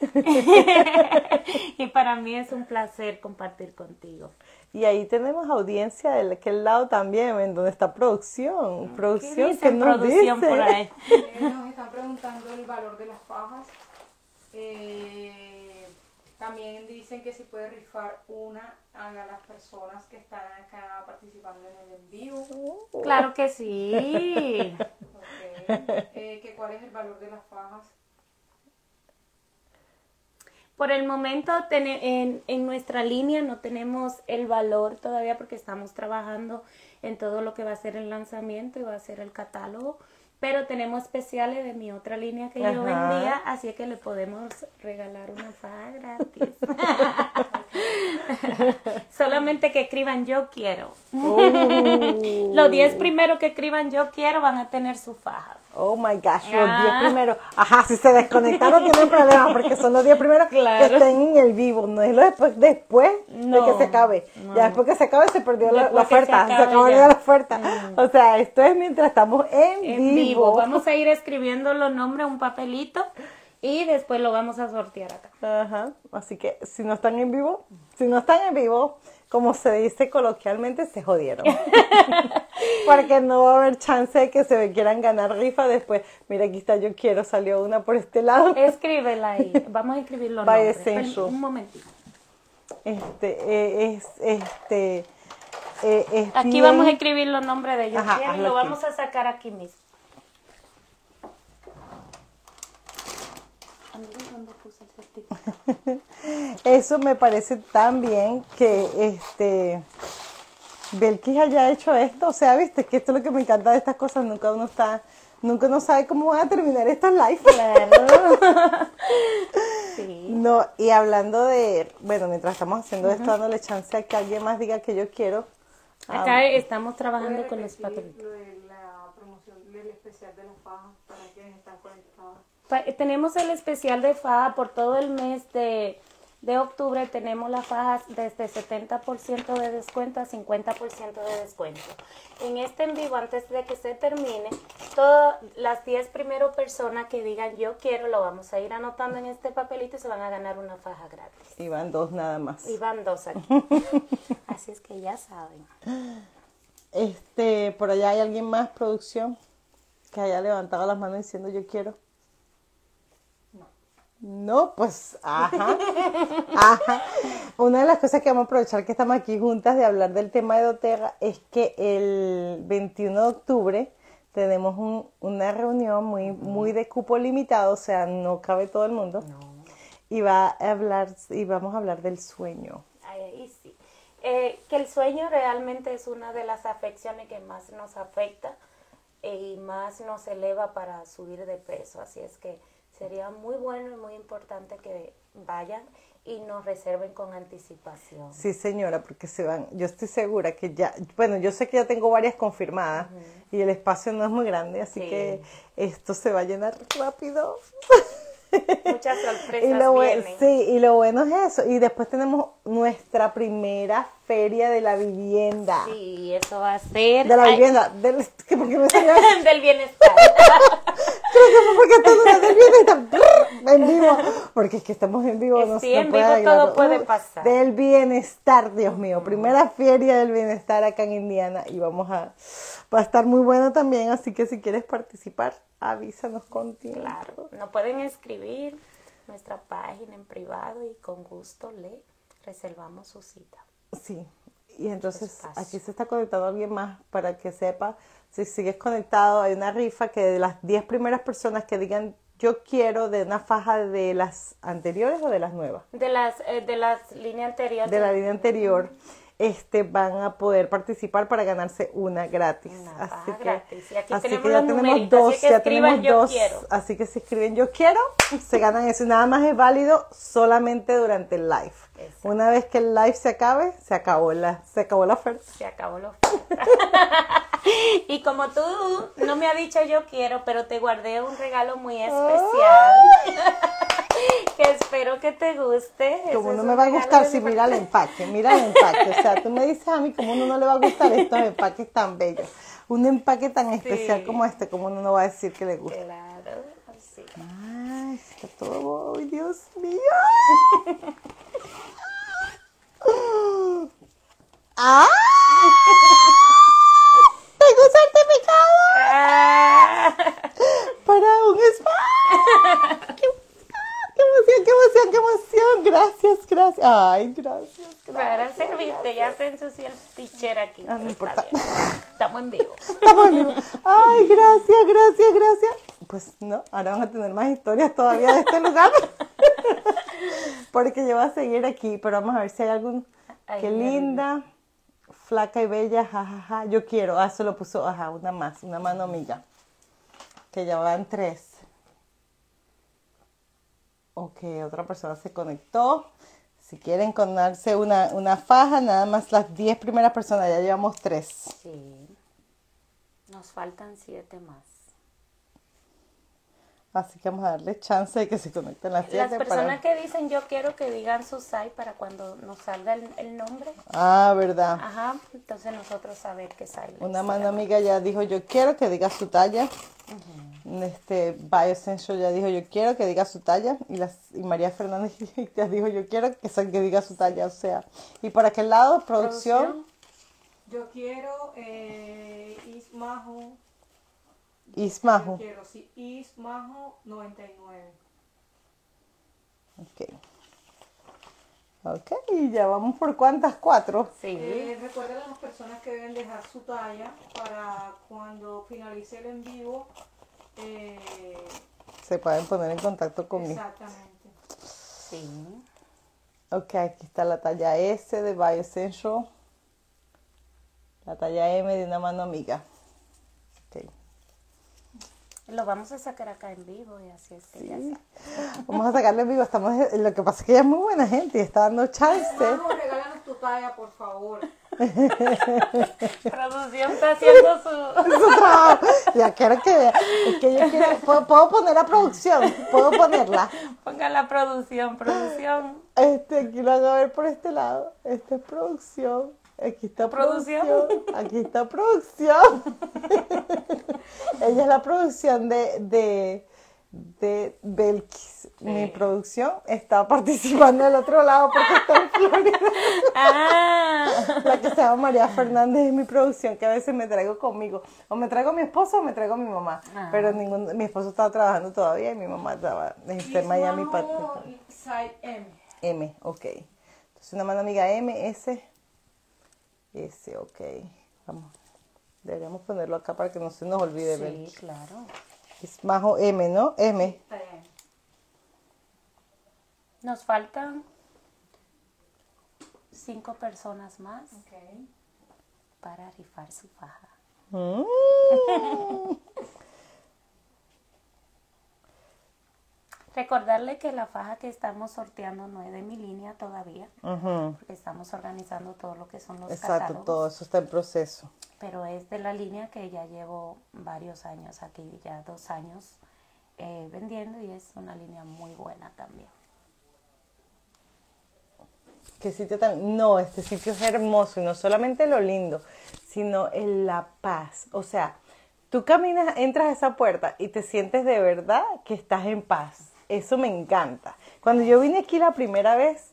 y para mí es un placer compartir contigo. Y ahí tenemos audiencia de aquel lado también, en donde está producción. Producción que nos producción dice? por ahí. nos están preguntando el valor de las fajas. Eh, también dicen que si puede rifar una a las personas que están acá participando en el envío. Claro que sí. Eh, ¿Cuál es el valor de las fajas? Por el momento en, en nuestra línea no tenemos el valor todavía porque estamos trabajando en todo lo que va a ser el lanzamiento y va a ser el catálogo pero tenemos especiales de mi otra línea que yo vendía, así que le podemos regalar una faja gratis. Solamente que escriban yo quiero. Oh. los 10 primeros que escriban yo quiero van a tener su faja. Oh my gosh, los 10 ah. primeros. Ajá, si se desconectaron tienen problema porque son los 10 primeros que estén en el vivo, no es lo después, después de que se acabe. Ya después que se acabe se perdió la, oferta, se, acabó la oferta. Mm. O sea, esto es mientras estamos en, vivo. Vamos a ir escribiendo los nombres un papelito y después lo vamos a sortear acá. Ajá, así que si no están en vivo, si no están en vivo, como se dice coloquialmente, se jodieron. Porque no va a haber chance de que se quieran ganar rifa después. Mira, aquí está, yo quiero, salió una por este lado. Escríbela ahí. Vamos a escribirlo. Un momentito. Este, eh, es, este, eh, aquí vamos a escribir los nombres de ellos. y lo vamos a sacar aquí mismo. Eso me parece tan bien que este Belkis haya hecho esto. O sea, viste que esto es lo que me encanta de estas cosas. Nunca uno está nunca uno sabe cómo van a terminar estas live. Claro. sí. No, y hablando de, bueno, mientras estamos haciendo esto, dándole chance a que alguien más diga que yo quiero. Acá estamos trabajando ¿Puedes con los repetir papelitos. Lo de la promoción del especial de la faja para quienes están conectados. Pa- Tenemos el especial de faja por todo el mes de, de octubre. Tenemos las fajas desde 70% de descuento a 50% de descuento. En este en vivo, antes de que se termine, todas las 10 primeras personas que digan yo quiero, lo vamos a ir anotando en este papelito y se van a ganar una faja gratis. Y van dos nada más. Y van dos aquí. Así es que ya saben. Este, por allá hay alguien más, producción, que haya levantado las manos diciendo yo quiero. No, pues, ajá, ajá. Una de las cosas que vamos a aprovechar que estamos aquí juntas de hablar del tema de doTERRA es que el 21 de octubre tenemos un- una reunión muy, muy de cupo limitado, o sea, no cabe todo el mundo. Y va a hablar, y vamos a hablar del sueño. Ahí, ahí sí. Eh, que el sueño realmente es una de las afecciones que más nos afecta eh, y más nos eleva para subir de peso. Así es que sería muy bueno y muy importante que vayan y nos reserven con anticipación. Sí, señora, porque se van. Yo estoy segura que ya, bueno, yo sé que ya tengo varias confirmadas y el espacio no es muy grande, así Sí. que esto se va a llenar rápido. Muchas Y sorpresas lo, bue- vienen. sí, y lo bueno es eso. Y después tenemos nuestra primera feria de la vivienda. Sí, eso va a ser De la ay, vivienda. Del, que porque me del bienestar. Porque todo bienestar en vivo. Porque es que estamos en vivo. Es no, sí, no en puede vivo arreglarlo. todo puede pasar. Del bienestar, Dios mío. Primera feria del bienestar acá en Indiana. Y vamos a. Va a estar muy bueno también. Así que si quieres participar, avísanos con tiempo. Claro, nos pueden escribir nuestra página en privado y con gusto le reservamos su cita. Sí. Y entonces aquí se está conectando alguien más para que sepa. Si sigues conectado, hay una rifa que de las 10 primeras personas que digan yo quiero de una faja de las anteriores o de las nuevas. De las eh, de las líneas anteriores. de la línea anterior, este, van a poder participar para ganarse una gratis. Una así que, gratis. Y aquí así tenemos que ya los tenemos numeritos, dos, así que ya tenemos yo dos. quiero. Así que si escriben yo quiero, se ganan eso. Nada más es válido solamente durante el live. Exacto. Una vez que el live se acabe, se acabó la, se acabó la oferta. Se acabó la oferta. y como tú no me has dicho yo quiero, pero te guardé un regalo muy especial. que espero que te guste. Como no me va a gustar si mi mira el empaque, mira el empaque. O sea, tú me dices a mí como uno no le va a gustar estos empaques tan bellos. Un empaque tan especial Sí. como este, como uno no va a decir que le gusta. Claro, así. Ay, está todo. ¡Ay, Dios mío! ¡Ah! ¡Tengo un certificado para un spa! ¡Qué ¡Qué emoción, qué emoción, qué emoción! Gracias, gracias. Ay, gracias. para servirte, ya se ensució el pitcher aquí. Ah, no importa. Estamos en vivo. Estamos en vivo. Ay, gracias, gracias, gracias. Pues no, ahora van a tener más historias todavía de este lugar. Porque yo voy a seguir aquí, pero vamos a ver si hay algún. Ay, Qué linda, flaca y bella, jajaja. Yo quiero. Ah, se lo puso, ajá, una más, una mano amiga. Que ya van tres. Ok, otra persona se conectó. Si quieren conarse una, una faja, nada más las 10 primeras personas, ya llevamos tres. Sí. Nos faltan siete más. Así que vamos a darle chance de que se conecten las Las siete personas para... que dicen yo quiero que digan su site para cuando nos salga el, el nombre. Ah, verdad. Ajá, entonces nosotros saber qué site. Una mano amiga ya dijo yo quiero que diga su talla. Este Bioessential ya dijo yo quiero que diga su talla. Y, las, y María Fernández ya dijo yo quiero que, que diga su talla. O sea, y para aquel lado, producción, Yo quiero eh, Ismajo. Ismajo. Quiero, sí, Ismajo 99. Ok. Ok, y ya vamos por cuántas, cuatro. Sí. Eh, recuerden a las personas que deben dejar su talla para cuando finalice el en vivo. eh, Se pueden poner en contacto conmigo. exactamente. Sí. Ok, aquí está la talla S de Bioessential. La talla M de una mano amiga. Ok. Lo vamos a sacar acá en vivo y así es que ya Sí. está. Vamos a sacarle en vivo. Estamos, lo que pasa es que ella es muy buena gente y está dando chance. Vamos, regálanos tu talla, por favor. Producción está haciendo su... Su trabajo. Ya quiero que vea. Es que yo quiero. ¿Puedo, puedo poner la producción? ¿Puedo ponerla? Ponga la producción, producción. Este, aquí lo van a ver por este lado. Esta es producción. Aquí está producción. ¿Producción? Aquí está producción. Ella es la producción de, de, de Belkis. Mi producción está participando del otro lado porque está en Florida. Ah, La que se llama María Fernández es mi producción que a veces me traigo conmigo. O me traigo a mi esposo o me traigo a mi mamá. Ah. Pero ningún, mi esposo estaba trabajando todavía y mi mamá estaba este, en Miami. Gizmo pa- Side M. M, ok. Entonces una mano amiga M, S, S, ok. Vamos. Deberíamos ponerlo acá para que no se nos olvide. sí, Belki. claro. Es Majo M, ¿no? M. Nos faltan cinco personas más Ok. para rifar su faja. Mm. Recordarle que la faja que estamos sorteando no es de mi línea todavía, porque estamos organizando todo lo que son los Exacto, catálogos, todo eso está en proceso. pero es de la línea que ya llevo varios años aquí, ya dos años eh, vendiendo y es una línea muy buena también. ¿Qué sitio tan.? No, este sitio es hermoso y no solamente lo lindo, sino en la paz. O sea, tú caminas, entras a esa puerta y te sientes de verdad que estás en paz. Eso me encanta. Cuando yo vine aquí la primera vez,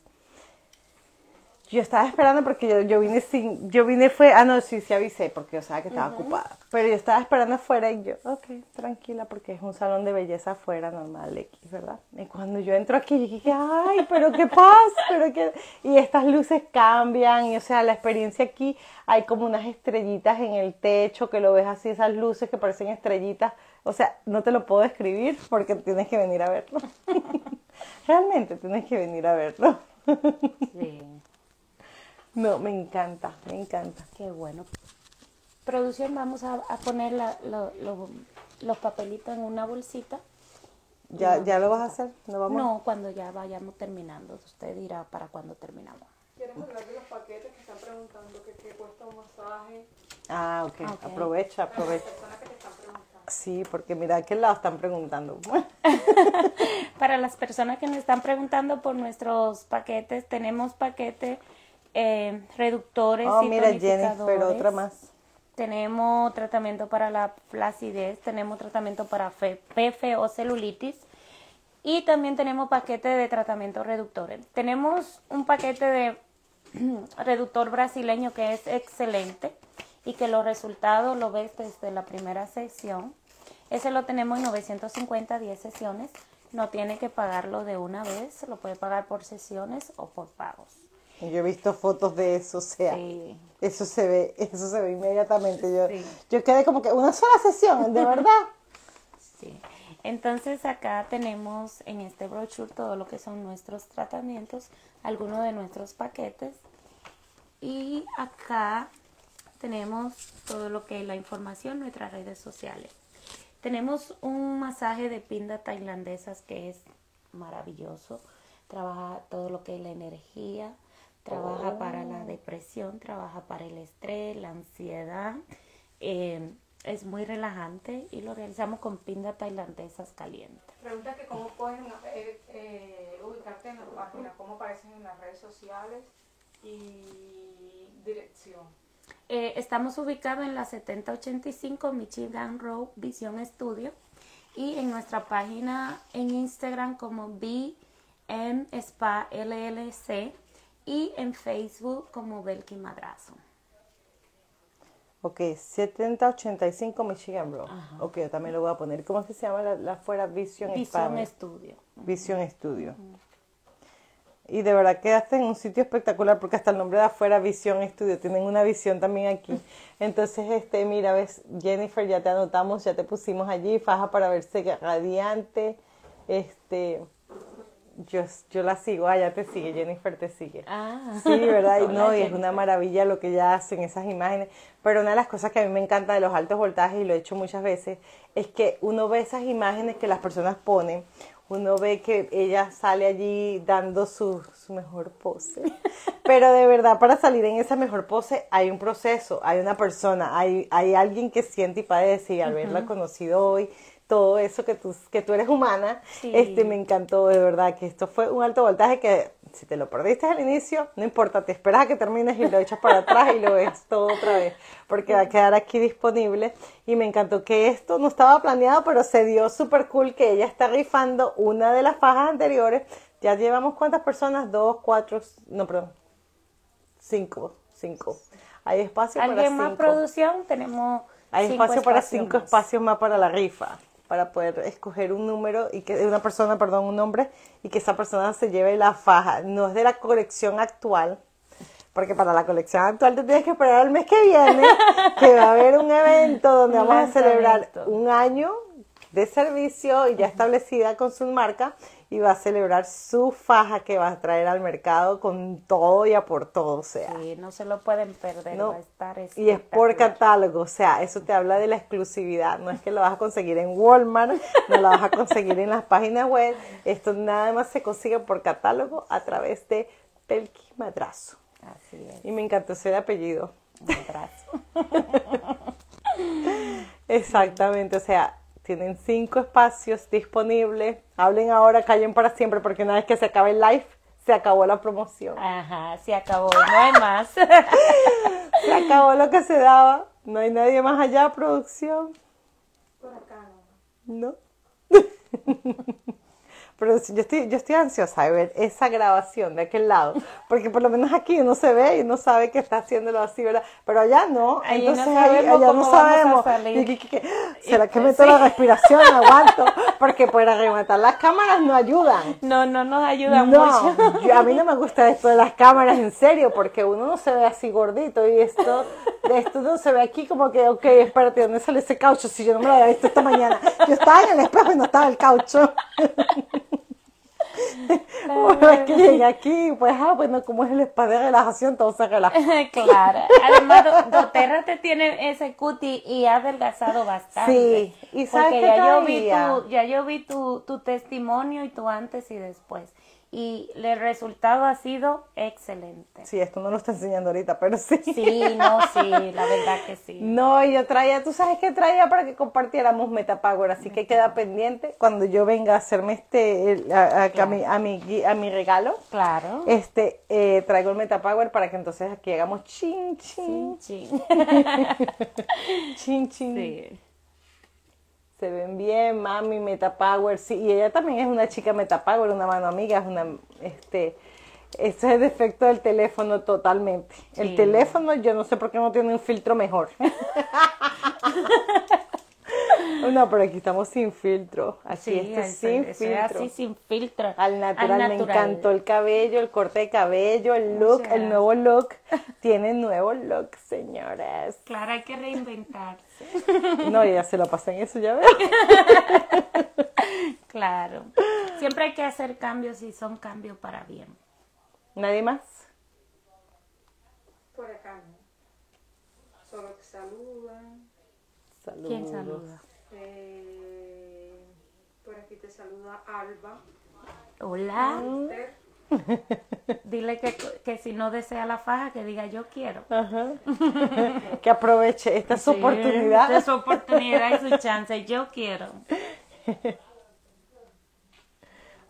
yo estaba esperando porque yo, yo vine sin, yo vine fue, ah no, sí, sí avisé porque yo sabía que estaba ocupada, pero yo estaba esperando afuera y yo, ok, tranquila porque es un salón de belleza afuera normal X, ¿verdad? Y cuando yo entro aquí, yo dije, ay, pero qué paz, pero qué, y estas luces cambian, y o sea, la experiencia aquí, hay como unas estrellitas en el techo que lo ves así, esas luces que parecen estrellitas, o sea, no te lo puedo describir porque tienes que venir a verlo. Realmente tienes que venir a verlo. Sí, No, me encanta, me encanta. qué bueno. Producción, vamos a, a poner la- lo- lo- los papelitos en una bolsita. ¿Ya, ¿Ya lo vas a hacer? ¿No vamos? No, cuando ya vayamos terminando. Usted dirá para cuando terminamos. Queremos hablar de los paquetes que están preguntando que qué cuesta un masaje. Ah, ok. Ok. Aprovecha, Las aprovecha. personas que te están preguntando. Sí, porque mira, ¿a qué lado están preguntando? Para las personas que nos están preguntando por nuestros paquetes, tenemos paquetes eh, reductores Oh, y mira, Jennifer, tonificadores. otra más. Tenemos tratamiento para la flacidez, tenemos tratamiento para fe- PF o celulitis y también tenemos paquete de tratamiento reductores. Tenemos un paquete de reductor brasileño que es excelente y que los resultados lo ves desde la primera sesión. Ese lo tenemos en 950, 10 sesiones. No tiene que pagarlo de una vez, lo puede pagar por sesiones o por pagos. Yo he visto fotos de eso, o sea, Sí. eso se ve, eso se ve inmediatamente. Yo, Sí. yo quedé como que una sola sesión, de verdad. Sí. Entonces acá tenemos en este brochure todo lo que son nuestros tratamientos, algunos de nuestros paquetes y acá tenemos todo lo que es la información, nuestras redes sociales. Tenemos un masaje de pinda tailandesas que es maravilloso. Trabaja todo lo que es la energía, trabaja para la depresión, trabaja para el estrés, la ansiedad. Eh, es muy relajante y lo realizamos con pinda tailandesas calientes. Pregunta que cómo pueden eh, eh, ubicarte en la página, cómo aparecen en las redes sociales y dirección. Eh, estamos ubicados en la 7085 Michigan Road Vision Studio y en nuestra página en Instagram como BM Spa LLC y en Facebook como Belki Madrazo. Ok, 7085 Michigan Road. Ajá. Ok, yo también lo voy a poner. ¿Cómo es que se llama la, la fuera Vision, Vision? Studio. Vision Studio. Y de verdad que hacen un sitio espectacular porque hasta el nombre de afuera Vision Studio tienen una visión también aquí. Entonces, este, mira, ves, Jennifer, ya te anotamos, ya te pusimos allí, faja para verse radiante, este, yo, yo la sigo, ah, ya te sigue, Jennifer te sigue. Ah. Sí, ¿verdad? Y no, y es una maravilla lo que ella hace en esas imágenes. Pero una de las cosas que a mí me encanta de los altos voltajes, y lo he hecho muchas veces, es que uno ve esas imágenes que las personas ponen, uno ve que ella sale allí dando su, su mejor pose. Pero de verdad, para salir en esa mejor pose hay un proceso, hay una persona, hay, hay alguien que siente y padece, y al haberla conocido hoy, todo eso que tú, que tú eres humana, Sí. este me encantó de verdad que esto fue un alto voltaje que si te lo perdiste al inicio, no importa, te esperas a que termines y lo echas para atrás y lo ves todo otra vez, porque va a quedar aquí disponible y me encantó que esto no estaba planeado, pero se dio súper cool que ella está rifando una de las fajas anteriores. Ya llevamos cuántas personas, dos, cuatro, no, perdón, cinco, cinco. Hay espacio para ¿Alguien más cinco. producción? Tenemos Hay cinco espacio para cinco espacios más para la rifa, para poder escoger un número y que una persona, perdón, un nombre y que esa persona se lleve la faja. No es de la colección actual, porque para la colección actual te tienes que esperar el mes que viene, que va a haber un evento donde vamos a celebrar un año de servicio y ya establecida con su marca y va a celebrar su faja que va a traer al mercado con todo y a por todo, o sea. Sí, no se lo pueden perder, No. va a estar Y es por catálogo, o sea, eso te habla de la exclusividad. No es que lo vas a conseguir en Walmart, no lo vas a conseguir en las páginas web. Esto nada más se consigue por catálogo a través de Pelqui Madrazo. Así es, Y me encantó ese apellido. madrazo. Exactamente, o sea, tienen cinco espacios disponibles. Hablen ahora, callen para siempre, porque una vez que se acabe el live, se acabó la promoción. Ajá, se acabó, no hay más. Se acabó lo que se daba. No hay nadie más allá, producción. Por acá no. No. Pero yo estoy, yo estoy ansiosa de ver esa grabación de aquel lado, porque por lo menos aquí uno se ve y uno sabe que está haciéndolo así, ¿verdad? Pero allá no, Ahí no entonces ahí- allá no sabemos. Y que- que, ¿Será que Y- meto sí. la respiración? Aguanto, porque para rematar las cámaras no ayudan. No, no nos ayuda No, mucho. yo- a mí no me gusta esto de las cámaras en serio, porque uno no se ve así gordito y esto, esto no se ve aquí como que, ok, espérate, ¿dónde sale ese caucho? Si yo no me lo había visto esta mañana. Yo estaba en el espejo y no estaba el caucho. Que llegué aquí, pues, ah, bueno, como es el spa de relajación, todo se relaja. claro. Además, Do- doTERRA te tiene ese cuti y ha adelgazado bastante. Sí, y ¿sabes Porque qué ya yo vi tu, ya yo vi tu, tu testimonio y tu antes y después. Y el resultado ha sido excelente. Sí, esto no lo está enseñando ahorita, pero sí. Sí, no, sí, la verdad que sí. No, yo traía, tú sabes que traía para que compartiéramos Metapower, así que queda pendiente cuando yo venga a hacerme este, el- a, a- a mi, a, mi, a mi regalo, Claro. este, eh, traigo el Metapower para que entonces aquí hagamos chin, chin, Sí. chin, chin. Sí. Se ven bien, mami, Metapower, sí, y ella también es una chica Metapower, una mano amiga, es una, este, ese es el defecto del teléfono totalmente. El teléfono, yo no sé por qué no tiene un filtro mejor. no, pero aquí estamos sin filtro, así, Sí, esto es sin eso es filtro. así sin filtro. Al natural, me natural. encantó el cabello, el corte de cabello, el look, el nuevo look. Tiene nuevo look, señoras. Claro, hay que reinventarse. No, ya se lo pasé en eso, ya veo. Claro. Siempre hay que hacer cambios y son cambios para bien. ¿Nadie más? Por acá no. Solo te saludan. Saludos. ¿Quién saluda? Eh, por aquí te saluda Alba. Hola. Dile que, que si no desea la faja, que diga yo quiero. Ajá. que aproveche esta es su Sí, oportunidad. esta Es su oportunidad y su chance. Yo quiero.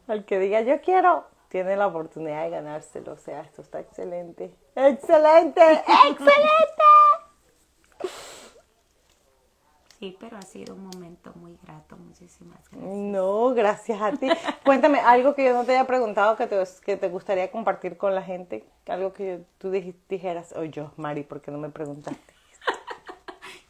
Al que diga yo quiero, tiene la oportunidad de ganárselo. O sea, esto está excelente. ¡Excelente! ¡Excelente! Sí, pero ha sido un momento muy grato. Muchísimas gracias. No, gracias a ti. Cuéntame algo que yo no te haya preguntado que te, que te gustaría compartir con la gente. Algo que tú dij- dijeras, o yo, Mari, ¿por qué no me preguntaste?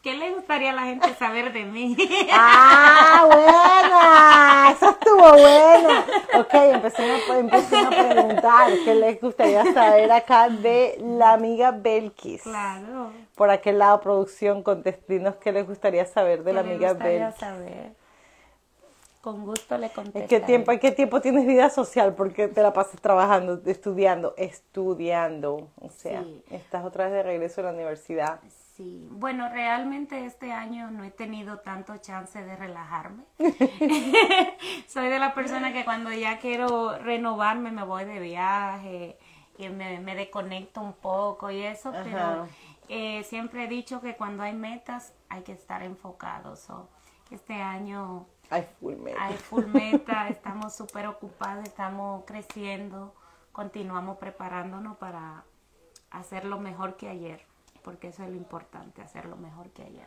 ¿Qué le gustaría a la gente saber de mí? ¡Ah, buena! Eso estuvo buena. Ok, empecemos a, empecemos a preguntar qué les gustaría saber acá de la amiga Belkis. claro. Por aquel lado, producción, contestinos qué les gustaría saber de la ¿Qué le amiga gustaría Belkis. saber? con gusto le ¿En contestaré. qué tiempo, en qué tiempo tienes vida social? Porque te la pasas trabajando, estudiando, estudiando. O sea, Sí. estás otra vez de regreso a la universidad. Sí, bueno, realmente este año no he tenido tanto chance de relajarme. Soy de la persona que cuando ya quiero renovarme me voy de viaje y me, me desconecto un poco y eso, Ajá. pero eh, siempre he dicho que cuando hay metas hay que estar enfocados. So, este año Ay, full metal. hay full meta, estamos súper ocupados, estamos creciendo, continuamos preparándonos para hacerlo mejor que ayer, porque eso es lo importante, hacerlo mejor que ayer.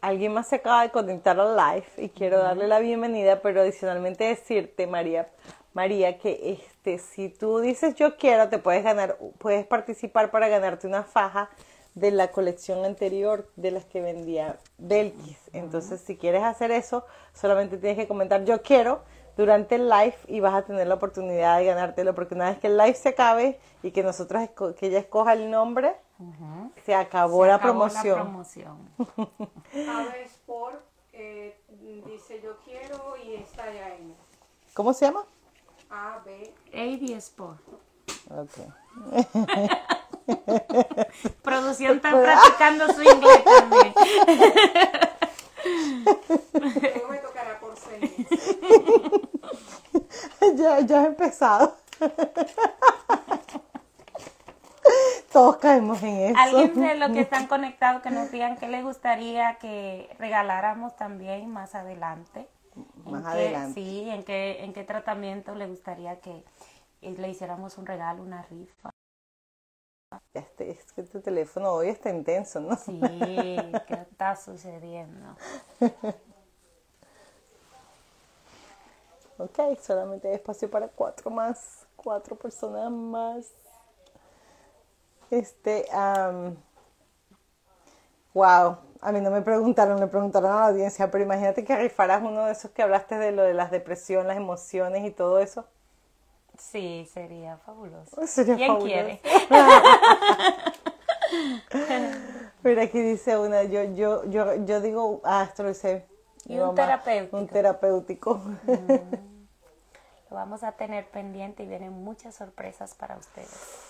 Alguien más se acaba de conectar al live y quiero darle la bienvenida, pero adicionalmente decirte, María, María, que este, si tú dices yo quiero, te puedes ganar, puedes participar para ganarte una faja de la colección anterior de las que vendía Belkis. Entonces, si quieres hacer eso, solamente tienes que comentar yo quiero durante el live y vas a tener la oportunidad de ganártelo, porque una vez que el live se acabe y que nosotros que ella escoja el nombre, se acabó, Se la, acabó promoción. La promoción. Ave Sport eh, dice yo quiero y está ya en ¿Cómo se llama? A, B. AB Sport. Ok. Producción está practicando su inglés también. Luego me tocará por ya, ya he empezado. Todos caemos en eso. Alguien de los que están conectados que nos digan qué les gustaría que regaláramos también más adelante. En Más qué- adelante. Sí, en qué, en qué tratamiento le gustaría que eh, le hiciéramos un regalo, una rifa. Ya este, es que este teléfono hoy está intenso, ¿no? Sí, ¿qué está sucediendo? Ok, solamente hay espacio para cuatro más, cuatro personas más. Este, am, wow, a mí no me preguntaron, le preguntaron a la audiencia, pero imagínate que rifaras uno de esos que hablaste de lo de las depresiones, las emociones y todo eso. Sí, sería fabuloso. Sería ¿Quién fabuloso. quiere? Mira, aquí dice una, yo, yo, yo, yo digo, ah, esto lo dice. mi Y un mamá, terapéutico. Un terapéutico. Lo vamos a tener pendiente y vienen muchas sorpresas para ustedes.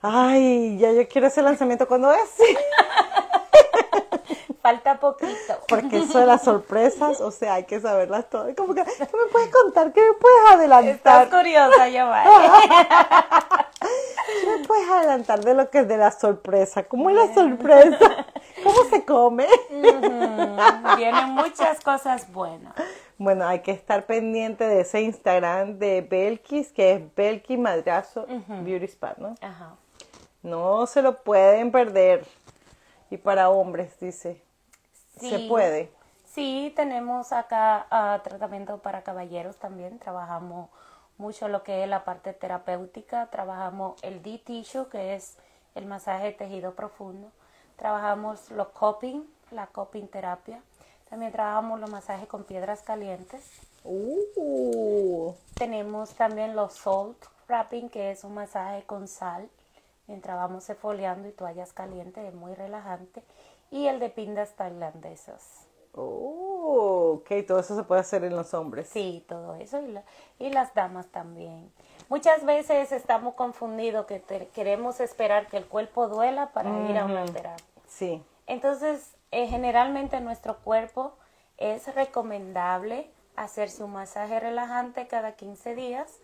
Ay, ya yo quiero ese lanzamiento cuando es. Falta poquito. Porque eso de las sorpresas, o sea, hay que saberlas todas. Como que, ¿qué me puedes contar? ¿Qué me puedes Estás adelantar? curiosa, Giovanni. ¿Qué me puedes adelantar de lo que es de la sorpresa? ¿Cómo es la sorpresa? ¿Cómo se come? Vienen muchas cosas buenas. Bueno, hay que estar pendiente de ese Instagram de Belkis, que es Belkis Madrazo Beauty Spa, ¿no? Ajá. No se lo pueden perder. Y para hombres, dice. Se puede. Sí, tenemos acá ah, tratamiento para caballeros también. Trabajamos mucho lo que es la parte terapéutica. Trabajamos el D-tissue, que es el masaje de tejido profundo. Trabajamos los coping, la coping terapia. También trabajamos los masajes con piedras calientes. Uh, Tenemos también los salt wrapping, que es un masaje con sal, mientras vamos exfoliando y toallas calientes, es muy relajante. Y el de pindas tailandesas. oh, ok, todo eso se puede hacer en los hombres. Sí, todo eso. Y, la- y las damas también. Muchas veces estamos confundidos que te- queremos esperar que el cuerpo duela para ir a una terapia. Sí. Entonces, eh, generalmente nuestro cuerpo es recomendable hacerse un masaje relajante cada 15 días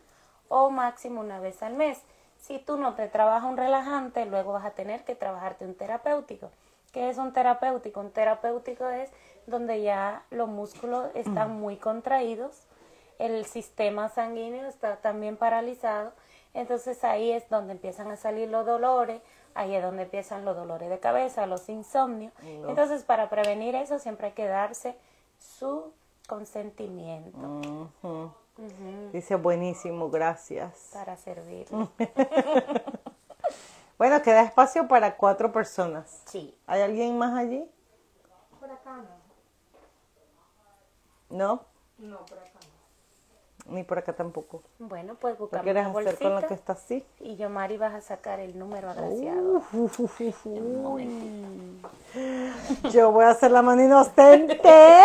o máximo una vez al mes. Si tú no te trabajas un relajante, luego vas a tener que trabajarte un terapéutico. ¿Qué es un terapéutico? Un terapéutico es donde ya los músculos están muy contraídos, el sistema sanguíneo está también paralizado, entonces ahí es donde empiezan a salir los dolores, ahí es donde empiezan los dolores de cabeza, los insomnios. Entonces, para prevenir eso siempre hay que darse su consentimiento Dice buenísimo, gracias. para servir. Bueno, queda espacio para cuatro personas. Sí. ¿Hay alguien más allí? Por acá no. No, No, por acá no. ni por acá tampoco. Bueno, pues ¿Lo buscamos quieres una hacer con lo que está así? y yo, Mari, vas a sacar el número agraciado. Uf, uf, uf, uf, Un uf. momentito. Yo voy a hacer la mano inocente.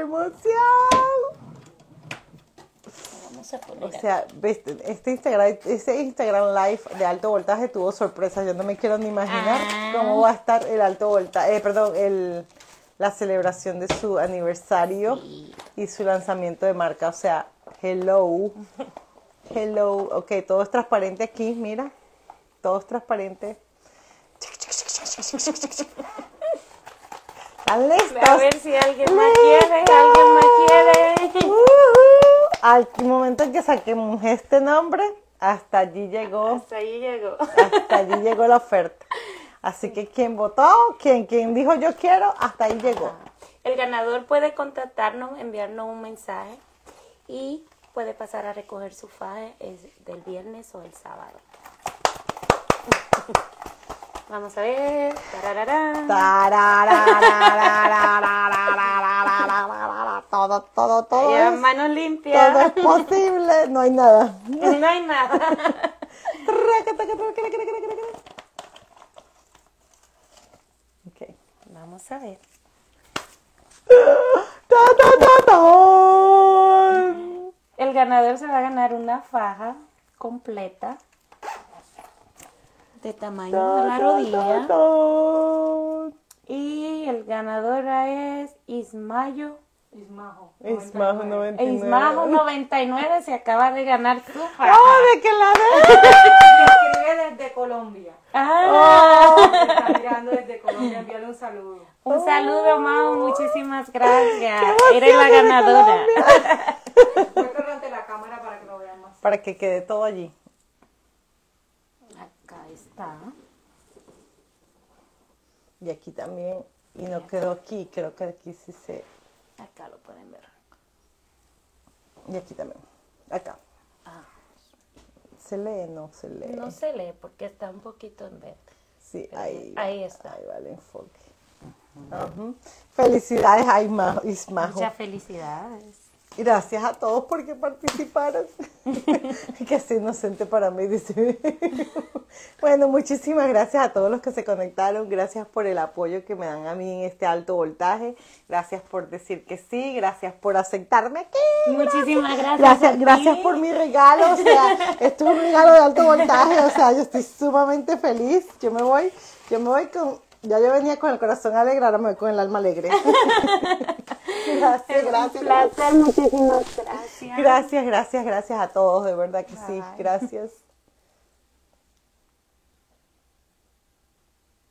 emoción! O sea, este Instagram, ese Instagram Live de alto voltaje tuvo sorpresas. Yo no me quiero ni imaginar cómo va a estar el alto voltaje, eh, perdón, el, la celebración de su aniversario sí. y su lanzamiento de marca. O sea, hello, hello. Ok, todo es transparente aquí, mira, todo es transparente. listos. A ver si alguien me quiere, alguien me quiere. Uh-huh. Al momento en que saquemos este nombre, hasta allí llegó. Hasta allí llegó. Hasta allí llegó la oferta. Así que quien votó, quien, quien dijo yo quiero, hasta ahí llegó. El ganador puede contactarnos, enviarnos un mensaje y puede pasar a recoger su faje del viernes o el sábado. Vamos a ver. todo, todo, todo. Es, mano. Todo es posible. No hay nada. No hay nada. ok, vamos a ver. El ganador se va a ganar una faja completa de tamaño de la rodilla. Y el ganador es Ismayo. Ismajo. Ismajo 99. Ismajo 99 se acaba de ganar su faja. ¡Ah, de que la de! Que escribe desde Colombia. Ah, Está mirando desde Colombia. Envíale un saludo. un saludo, Mau. Muchísimas gracias. Eres la ganadora. Muéstralo ante la cámara para que lo vean más. Para que quede todo allí. Está. Y aquí también. Y no quedó aquí. Creo que aquí sí se. Acá lo pueden ver. Y aquí también. Acá. Ah, ¿Se lee? No se lee. no se lee porque está un poquito en verde. Sí, ahí. Ahí está. Ahí va el enfoque. Felicidades a Isma- Ismajo. Muchas felicidades. Gracias a todos porque participaron. que es inocente para mí, dice. bueno, muchísimas gracias a todos los que se conectaron. Gracias por el apoyo que me dan a mí en este alto voltaje. Gracias por decir que sí. Gracias por aceptarme aquí. Muchísimas gracias. Gracias, gracias por mi regalo. O sea, esto es un regalo de alto voltaje. O sea, yo estoy sumamente feliz. Yo me voy, yo me voy con. Ya yo venía con el corazón alegre, ahora me voy con el alma alegre. gracias, gracias. Un placer, muchísimas gracias. Gracias, gracias, gracias a todos, de verdad que sí, gracias.